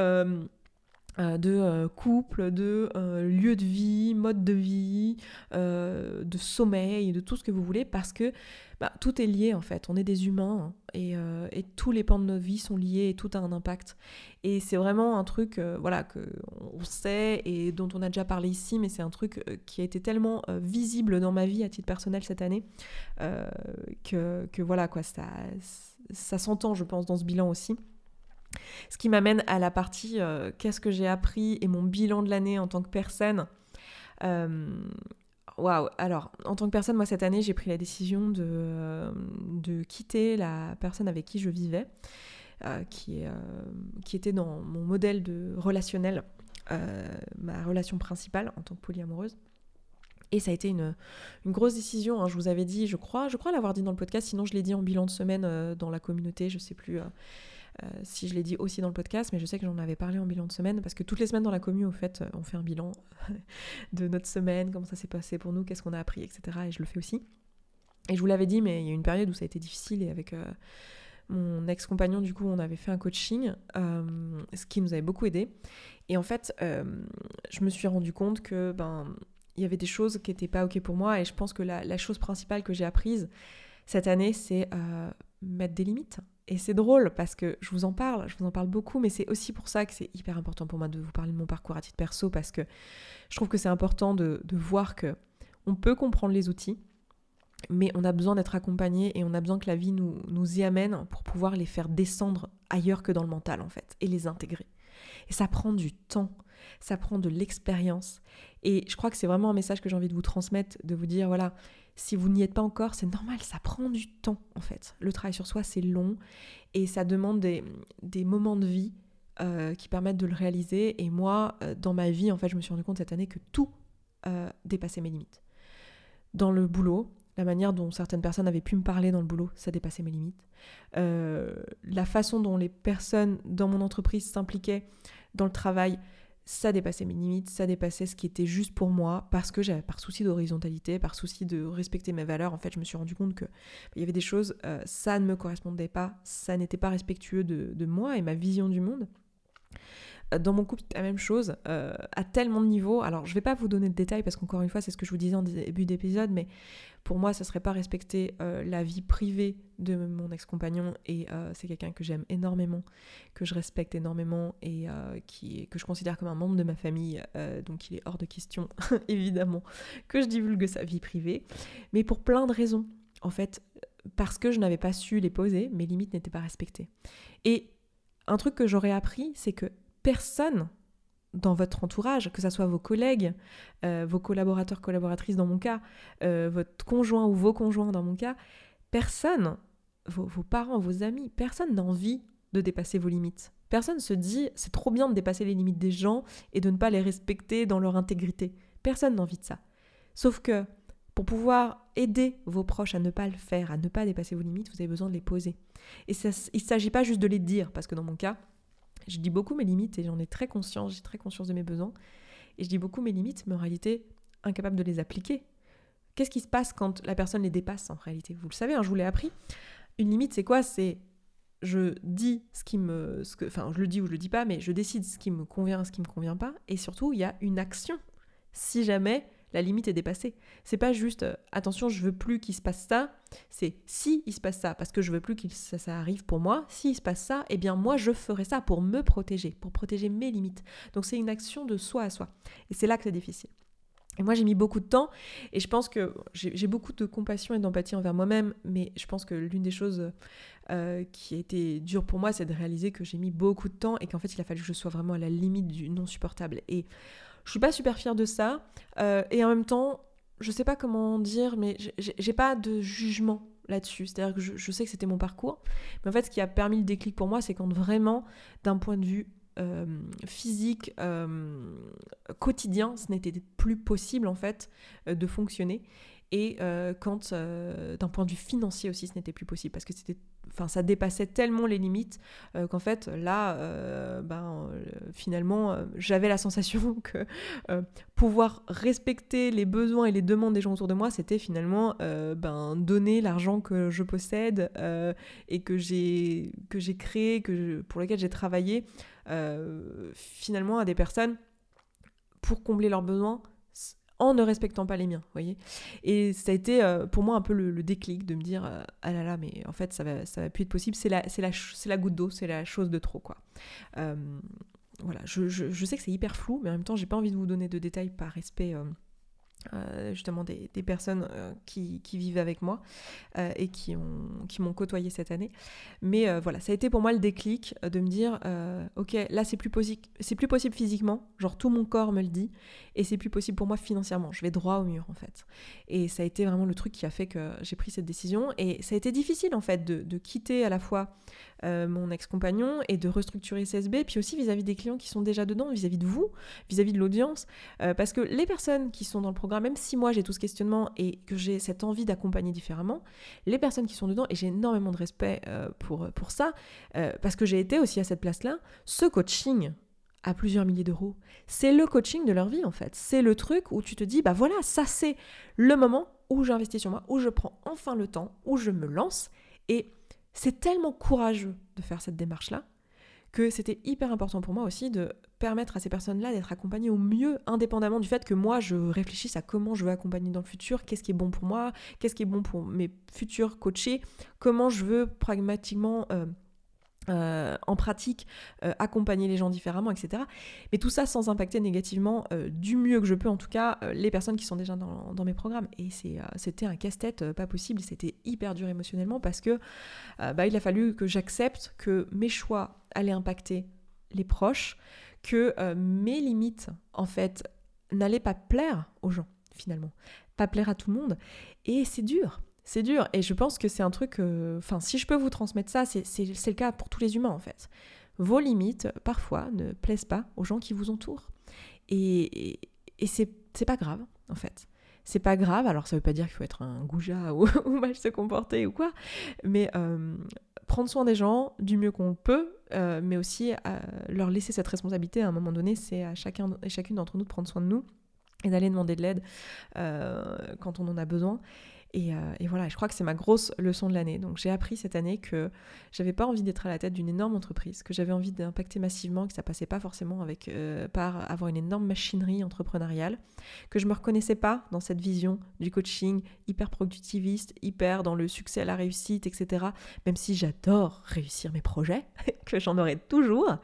Speaker 1: de euh, couple, de euh, lieu de vie, mode de vie, de sommeil, de tout ce que vous voulez, parce que bah, tout est lié en fait. On est des humains hein, et, tous les pans de notre vie sont liés et tout a un impact. Et c'est vraiment un truc, voilà, que on sait et dont on a déjà parlé ici, mais c'est un truc qui a été tellement visible dans ma vie à titre personnel cette année que, voilà quoi, ça s'entend, je pense, dans ce bilan aussi. Ce qui m'amène à la partie euh, qu'est-ce que j'ai appris et mon bilan de l'année en tant que personne. Euh, Waouh Alors, en tant que personne, moi, cette année, j'ai pris la décision de, de quitter la personne avec qui je vivais, qui, qui était dans mon modèle de relationnel, ma relation principale en tant que polyamoureuse. Et ça a été une, grosse décision. Hein. Je vous avais dit, je crois, je crois l'avoir dit dans le podcast, sinon je l'ai dit en bilan de semaine euh, dans la communauté, je sais plus. Euh, euh, si je l'ai dit aussi dans le podcast, mais je sais que j'en avais parlé en bilan de semaine, parce que toutes les semaines dans la commune, au fait, on fait un bilan *laughs* de notre semaine, comment ça s'est passé pour nous, qu'est-ce qu'on a appris, etc. Et je le fais aussi. Et je vous l'avais dit, mais il y a une période où ça a été difficile, et avec mon ex-compagnon, du coup, on avait fait un coaching, ce qui nous avait beaucoup aidé. Et en fait, je me suis rendu compte que ben, il y avait des choses qui n'étaient pas OK pour moi. Et je pense que la, chose principale que j'ai apprise cette année, c'est euh, mettre des limites. Et c'est drôle parce que je vous en parle, je vous en parle beaucoup, mais c'est aussi pour ça que c'est hyper important pour moi de vous parler de mon parcours à titre perso parce que je trouve que c'est important de, voir que on peut comprendre les outils, mais on a besoin d'être accompagné et on a besoin que la vie nous, nous y amène pour pouvoir les faire descendre ailleurs que dans le mental en fait et les intégrer. Et ça prend du temps, ça prend de l'expérience. Et je crois que c'est vraiment un message que j'ai envie de vous transmettre, de vous dire, voilà, si vous n'y êtes pas encore, c'est normal, ça prend du temps en fait. Le travail sur soi, c'est long et ça demande des, moments de vie euh, qui permettent de le réaliser. Et moi, euh, dans ma vie, en fait, je me suis rendu compte cette année que tout euh, dépassait mes limites. Dans le boulot, la manière dont certaines personnes avaient pu me parler dans le boulot, ça dépassait mes limites. la façon dont les personnes dans mon entreprise s'impliquaient dans le travail, ça dépassait mes limites, ça dépassait ce qui était juste pour moi, parce que j'avais par souci d'horizontalité, par souci de respecter mes valeurs, en fait, je me suis rendu compte que il y avait des choses, euh, ça ne me correspondait pas, ça n'était pas respectueux de, moi et ma vision du monde. Dans mon couple, la même chose, euh, à tellement de niveaux. Alors, je ne vais pas vous donner de détails parce qu'encore une fois, c'est ce que je vous disais en début d'épisode, mais pour moi, ça serait pas respecter euh, la vie privée de mon ex-compagnon et euh, c'est quelqu'un que j'aime énormément, que je respecte énormément et qui, que je considère comme un membre de ma famille. donc il est hors de question, *laughs* évidemment, que je divulgue sa vie privée, mais pour plein de raisons. En fait, parce que je n'avais pas su les poser, mes limites n'étaient pas respectées. Et un truc que j'aurais appris, c'est que personne dans votre entourage, que ce soit vos collègues, euh, vos collaborateurs, collaboratrices dans mon cas, euh, votre conjoint ou vos conjoints dans mon cas, personne, vos, parents, vos amis, personne n'a envie de dépasser vos limites. Personne se dit c'est trop bien de dépasser les limites des gens et de ne pas les respecter dans leur intégrité. Personne n'a envie de ça. Sauf que pour pouvoir aider vos proches à ne pas le faire, à ne pas dépasser vos limites, vous avez besoin de les poser. Et ça, il ne s'agit pas juste de les dire, parce que dans mon cas, je dis beaucoup mes limites et j'en ai très conscience, j'ai très conscience de mes besoins. Et je dis beaucoup mes limites, mais en réalité, incapable de les appliquer. Qu'est-ce qui se passe quand la personne les dépasse en réalité? Vous le savez, hein, je vous l'ai appris. Une limite, c'est quoi? C'est je dis ce qui me. Ce que, enfin, je le dis ou je le dis pas, mais je décide ce qui me convient, ce qui me convient pas. Et surtout, il y a une action. Si jamais la limite est dépassée. C'est pas juste euh, attention, je veux plus qu'il se passe ça. C'est si il se passe ça parce que je veux plus que ça, arrive pour moi. Si il se passe ça, eh bien moi je ferai ça pour me protéger, pour protéger mes limites. Donc c'est une action de soi à soi. Et c'est là que c'est difficile. Et moi, j'ai mis beaucoup de temps et je pense que j'ai beaucoup de compassion et d'empathie envers moi-même, mais je pense que l'une des choses euh, qui a été dure pour moi, c'est de réaliser que j'ai mis beaucoup de temps et qu'en fait, il a fallu que je sois vraiment à la limite du non supportable. Et je suis pas super fière de ça. Euh, et en même temps, je sais pas comment dire, mais j'ai pas de jugement là-dessus. C'est-à-dire que je, sais que c'était mon parcours. Mais en fait, ce qui a permis le déclic pour moi, c'est quand vraiment, d'un point de vue euh, physique, euh, quotidien, ce n'était plus possible en fait de fonctionner. Et quand, d'un point de vue financier aussi, ce n'était plus possible parce que c'était enfin ça dépassait tellement les limites euh, qu'en fait là euh, ben, euh, finalement j'avais la sensation *laughs* que pouvoir respecter les besoins et les demandes des gens autour de moi c'était finalement ben, donner l'argent que je possède et que j'ai que j'ai créé que pour lequel j'ai travaillé finalement à des personnes pour combler leurs besoins en ne respectant pas les miens, voyez. Et ça a été euh, pour moi un peu le, déclic de me dire euh, ah là là, mais en fait ça va ça va plus être possible. C'est la c'est la la goutte d'eau, c'est la chose de trop quoi. Euh, voilà, je, je, sais que c'est hyper flou, mais en même temps j'ai pas envie de vous donner de détails par respect euh, justement des, personnes euh, qui, vivent avec moi euh, et qui, ont, qui m'ont côtoyé cette année. Mais voilà, ça a été pour moi le déclic de me dire, ok, là c'est plus, c'est plus possible physiquement, genre tout mon corps me le dit, et c'est plus possible pour moi financièrement, je vais droit au mur en fait. Et ça a été vraiment le truc qui a fait que j'ai pris cette décision, et ça a été difficile en fait de, de quitter à la fois mon ex-compagnon et de restructurer CSB, puis aussi vis-à-vis des clients qui sont déjà dedans, vis-à-vis de vous, vis-à-vis de l'audience. Parce que les personnes qui sont dans le programme, même si moi j'ai tout ce questionnement et que j'ai cette envie d'accompagner différemment, les personnes qui sont dedans, et j'ai énormément de respect euh, pour, pour ça, parce que j'ai été aussi à cette place-là, ce coaching à plusieurs milliers d'euros. C'est le coaching de leur vie en fait. C'est le truc où tu te dis, bah voilà, ça c'est le moment où j'investis sur moi, où je prends enfin le temps, où je me lance. Et c'est tellement courageux de faire cette démarche-là que c'était hyper important pour moi aussi de permettre à ces personnes-là d'être accompagnées au mieux, indépendamment du fait que moi, je réfléchisse à comment je veux accompagner dans le futur, qu'est-ce qui est bon pour moi, qu'est-ce qui est bon pour mes futurs coachés, comment je veux pragmatiquement euh, euh, en pratique, euh, accompagner les gens différemment, etc. Mais tout ça sans impacter négativement, euh, du mieux que je peux en tout cas, les personnes qui sont déjà dans, mes programmes. Et c'était un casse-tête pas possible, c'était hyper dur émotionnellement parce que bah, il a fallu que j'accepte que mes choix allaient impacter les proches, que mes limites, en fait, n'allaient pas plaire aux gens, finalement, pas plaire à tout le monde. Et c'est dur, c'est dur et je pense que c'est un truc, euh, enfin si je peux vous transmettre ça, c'est le cas pour tous les humains en fait. Vos limites parfois ne plaisent pas aux gens qui vous entourent et, et, c'est pas grave en fait. C'est pas grave, alors ça veut pas dire qu'il faut être un goujat *laughs* ou, mal se comporter ou quoi, mais euh, prendre soin des gens du mieux qu'on peut, euh, mais aussi leur laisser cette responsabilité à un moment donné, c'est à chacun et chacune d'entre nous de prendre soin de nous et d'aller demander de l'aide quand on en a besoin. Euh, et, voilà, je crois que c'est ma grosse leçon de l'année. Donc j'ai appris cette année que j'avais pas envie d'être à la tête d'une énorme entreprise, que j'avais envie d'impacter massivement, que ça passait pas forcément avec euh, par avoir une énorme machinerie entrepreneuriale, que je me reconnaissais pas dans cette vision du coaching hyper productiviste, hyper dans le succès la réussite, etc. Même si j'adore réussir mes projets, *laughs* que j'en aurai toujours,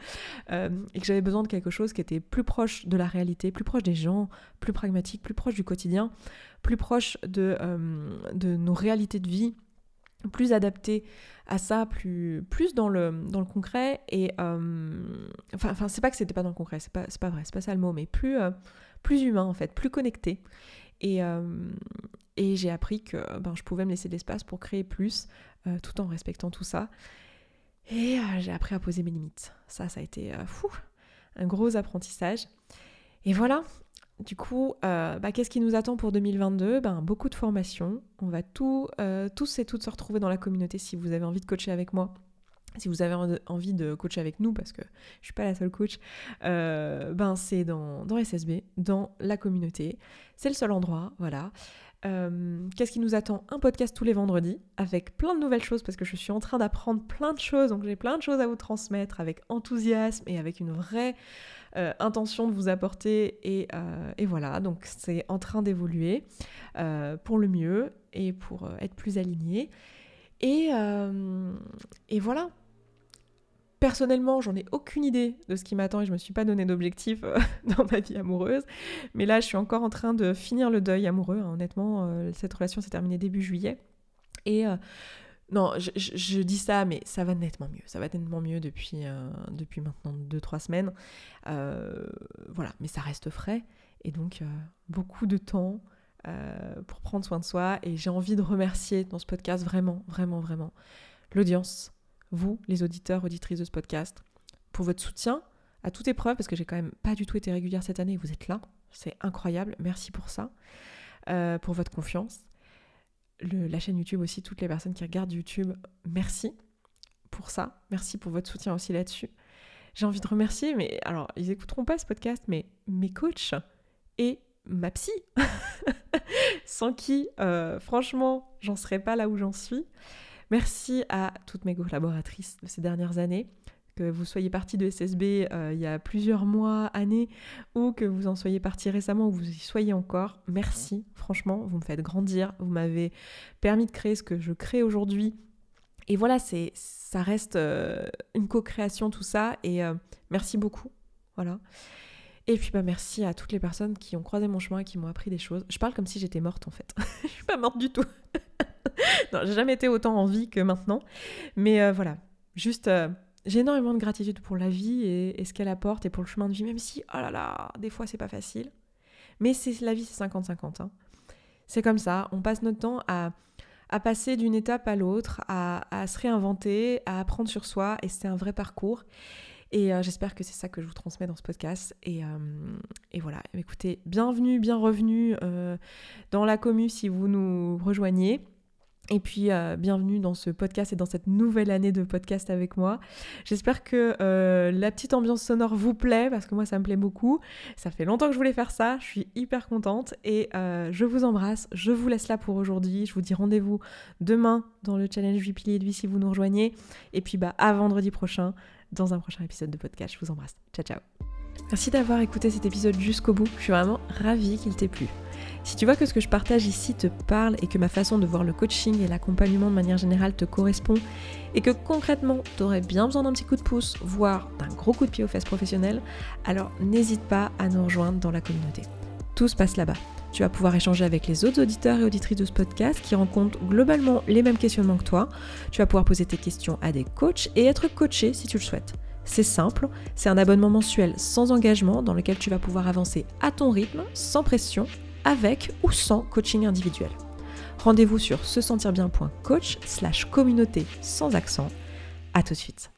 Speaker 1: euh, et que j'avais besoin de quelque chose qui était plus proche de la réalité, plus proche des gens, plus pragmatique, plus proche du quotidien plus proche de, euh, de nos réalités de vie, plus adapté à ça, plus, plus dans, le, dans le concret. Et euh, enfin, enfin c'est pas que c'était pas dans le concret, c'est pas, pas vrai, c'est pas ça le mot, mais plus, euh, plus humain en fait, plus connecté. Et, et j'ai appris que ben, je pouvais me laisser de l'espace pour créer plus, tout en respectant tout ça. Et j'ai appris à poser mes limites. Ça, ça a été fou, un gros apprentissage. Et voilà, du coup, euh, bah, qu'est-ce qui nous attend pour 2022 ben, Beaucoup de formations. On va tout, euh, tous et toutes se retrouver dans la communauté si vous avez envie de coacher avec moi. Si vous avez envie de coacher avec nous, parce que je ne suis pas la seule coach, euh, ben c'est dans, dans SSB, dans la communauté. C'est le seul endroit, voilà. Qu'est-ce qui nous attend? Un podcast tous les vendredis avec plein de nouvelles choses parce que je suis en train d'apprendre plein de choses, donc j'ai plein de choses à vous transmettre avec enthousiasme et avec une vraie euh, intention de vous apporter euh, et, voilà, donc c'est en train d'évoluer euh, pour le mieux et pour être plus aligné. Et, voilà, Personnellement, j'en ai aucune idée de ce qui m'attend et je me suis pas donné d'objectif *laughs* dans ma vie amoureuse. Mais là, je suis encore en train de finir le deuil amoureux. Hein. Honnêtement, cette relation s'est terminée début juillet. Et non, je, dis ça, mais ça va nettement mieux. Ça va nettement mieux depuis, euh, depuis maintenant 2-3 semaines. Euh, voilà, mais ça reste frais. Et donc, euh, beaucoup de temps pour prendre soin de soi. Et j'ai envie de remercier dans ce podcast vraiment, vraiment, vraiment l'audience, vous, les auditeurs, auditrices de ce podcast, pour votre soutien à toute épreuve, parce que j'ai quand même pas du tout été régulière cette année. Vous êtes là. C'est incroyable. Merci pour ça. pour votre confiance la chaîne YouTube aussi, toutes les personnes qui regardent YouTube, merci pour ça. Merci pour votre soutien aussi là-dessus. J'ai envie de remercier, mais alors, ils écouteront pas ce podcast, mais mes coachs et ma psy, *laughs* sans qui, euh, franchement, j'en serais pas là où j'en suis. Merci à toutes mes collaboratrices de ces dernières années que vous soyez parti de SSB euh, il y a plusieurs mois, années, ou que vous en soyez parti récemment ou que vous y soyez encore, merci, franchement, vous me faites grandir, vous m'avez permis de créer ce que je crée aujourd'hui. Et voilà, c'est, ça reste euh, une co-création tout ça, et euh, merci beaucoup. Voilà. Et puis bah merci à toutes les personnes qui ont croisé mon chemin et qui m'ont appris des choses. Je parle comme si j'étais morte en fait. *laughs* je suis pas morte du tout. *laughs* non, j'ai jamais été autant en vie que maintenant. Mais euh, voilà, juste euh, j'ai énormément de gratitude pour la vie et, ce qu'elle apporte et pour le chemin de vie, même si, oh là là, des fois c'est pas facile. Mais c'est la vie, c'est 50-50. Hein. C'est comme ça, on passe notre temps à, à passer d'une étape à l'autre, à, à, se réinventer, à apprendre sur soi, et c'est un vrai parcours. Et euh, j'espère que c'est ça que je vous transmets dans ce podcast. Et, euh, et voilà, écoutez, bienvenue, bien revenu euh, dans la commu si vous nous rejoignez. Et puis, euh, bienvenue dans ce podcast et dans cette nouvelle année de podcast avec moi. J'espère que euh, la petite ambiance sonore vous plaît, parce que moi, ça me plaît beaucoup. Ça fait longtemps que je voulais faire ça, je suis hyper contente et euh, je vous embrasse. Je vous laisse là pour aujourd'hui. Je vous dis rendez-vous demain dans le challenge 8 piliers de vie si vous nous rejoignez. Et puis, bah, à vendredi prochain dans un prochain épisode de podcast. Je vous embrasse. Ciao, ciao. Merci d'avoir écouté cet épisode jusqu'au bout. Je suis vraiment ravie qu'il t'ait plu. Si tu vois que ce que je partage ici te parle et que ma façon de voir le coaching et l'accompagnement de manière générale te correspond et que concrètement tu aurais bien besoin d'un petit coup de pouce, voire d'un gros coup de pied aux fesses professionnelles, alors n'hésite pas à nous rejoindre dans la communauté. Tout se passe là-bas. Tu vas pouvoir échanger avec les autres auditeurs et auditrices de ce podcast qui rencontrent globalement les mêmes questionnements que toi. Tu vas pouvoir poser tes questions à des coachs et être coaché si tu le souhaites. C'est simple, c'est un abonnement mensuel sans engagement dans lequel tu vas pouvoir avancer à ton rythme, sans pression avec ou sans coaching individuel. Rendez-vous sur se sentir bien.coach slash communauté sans accent. À tout de suite.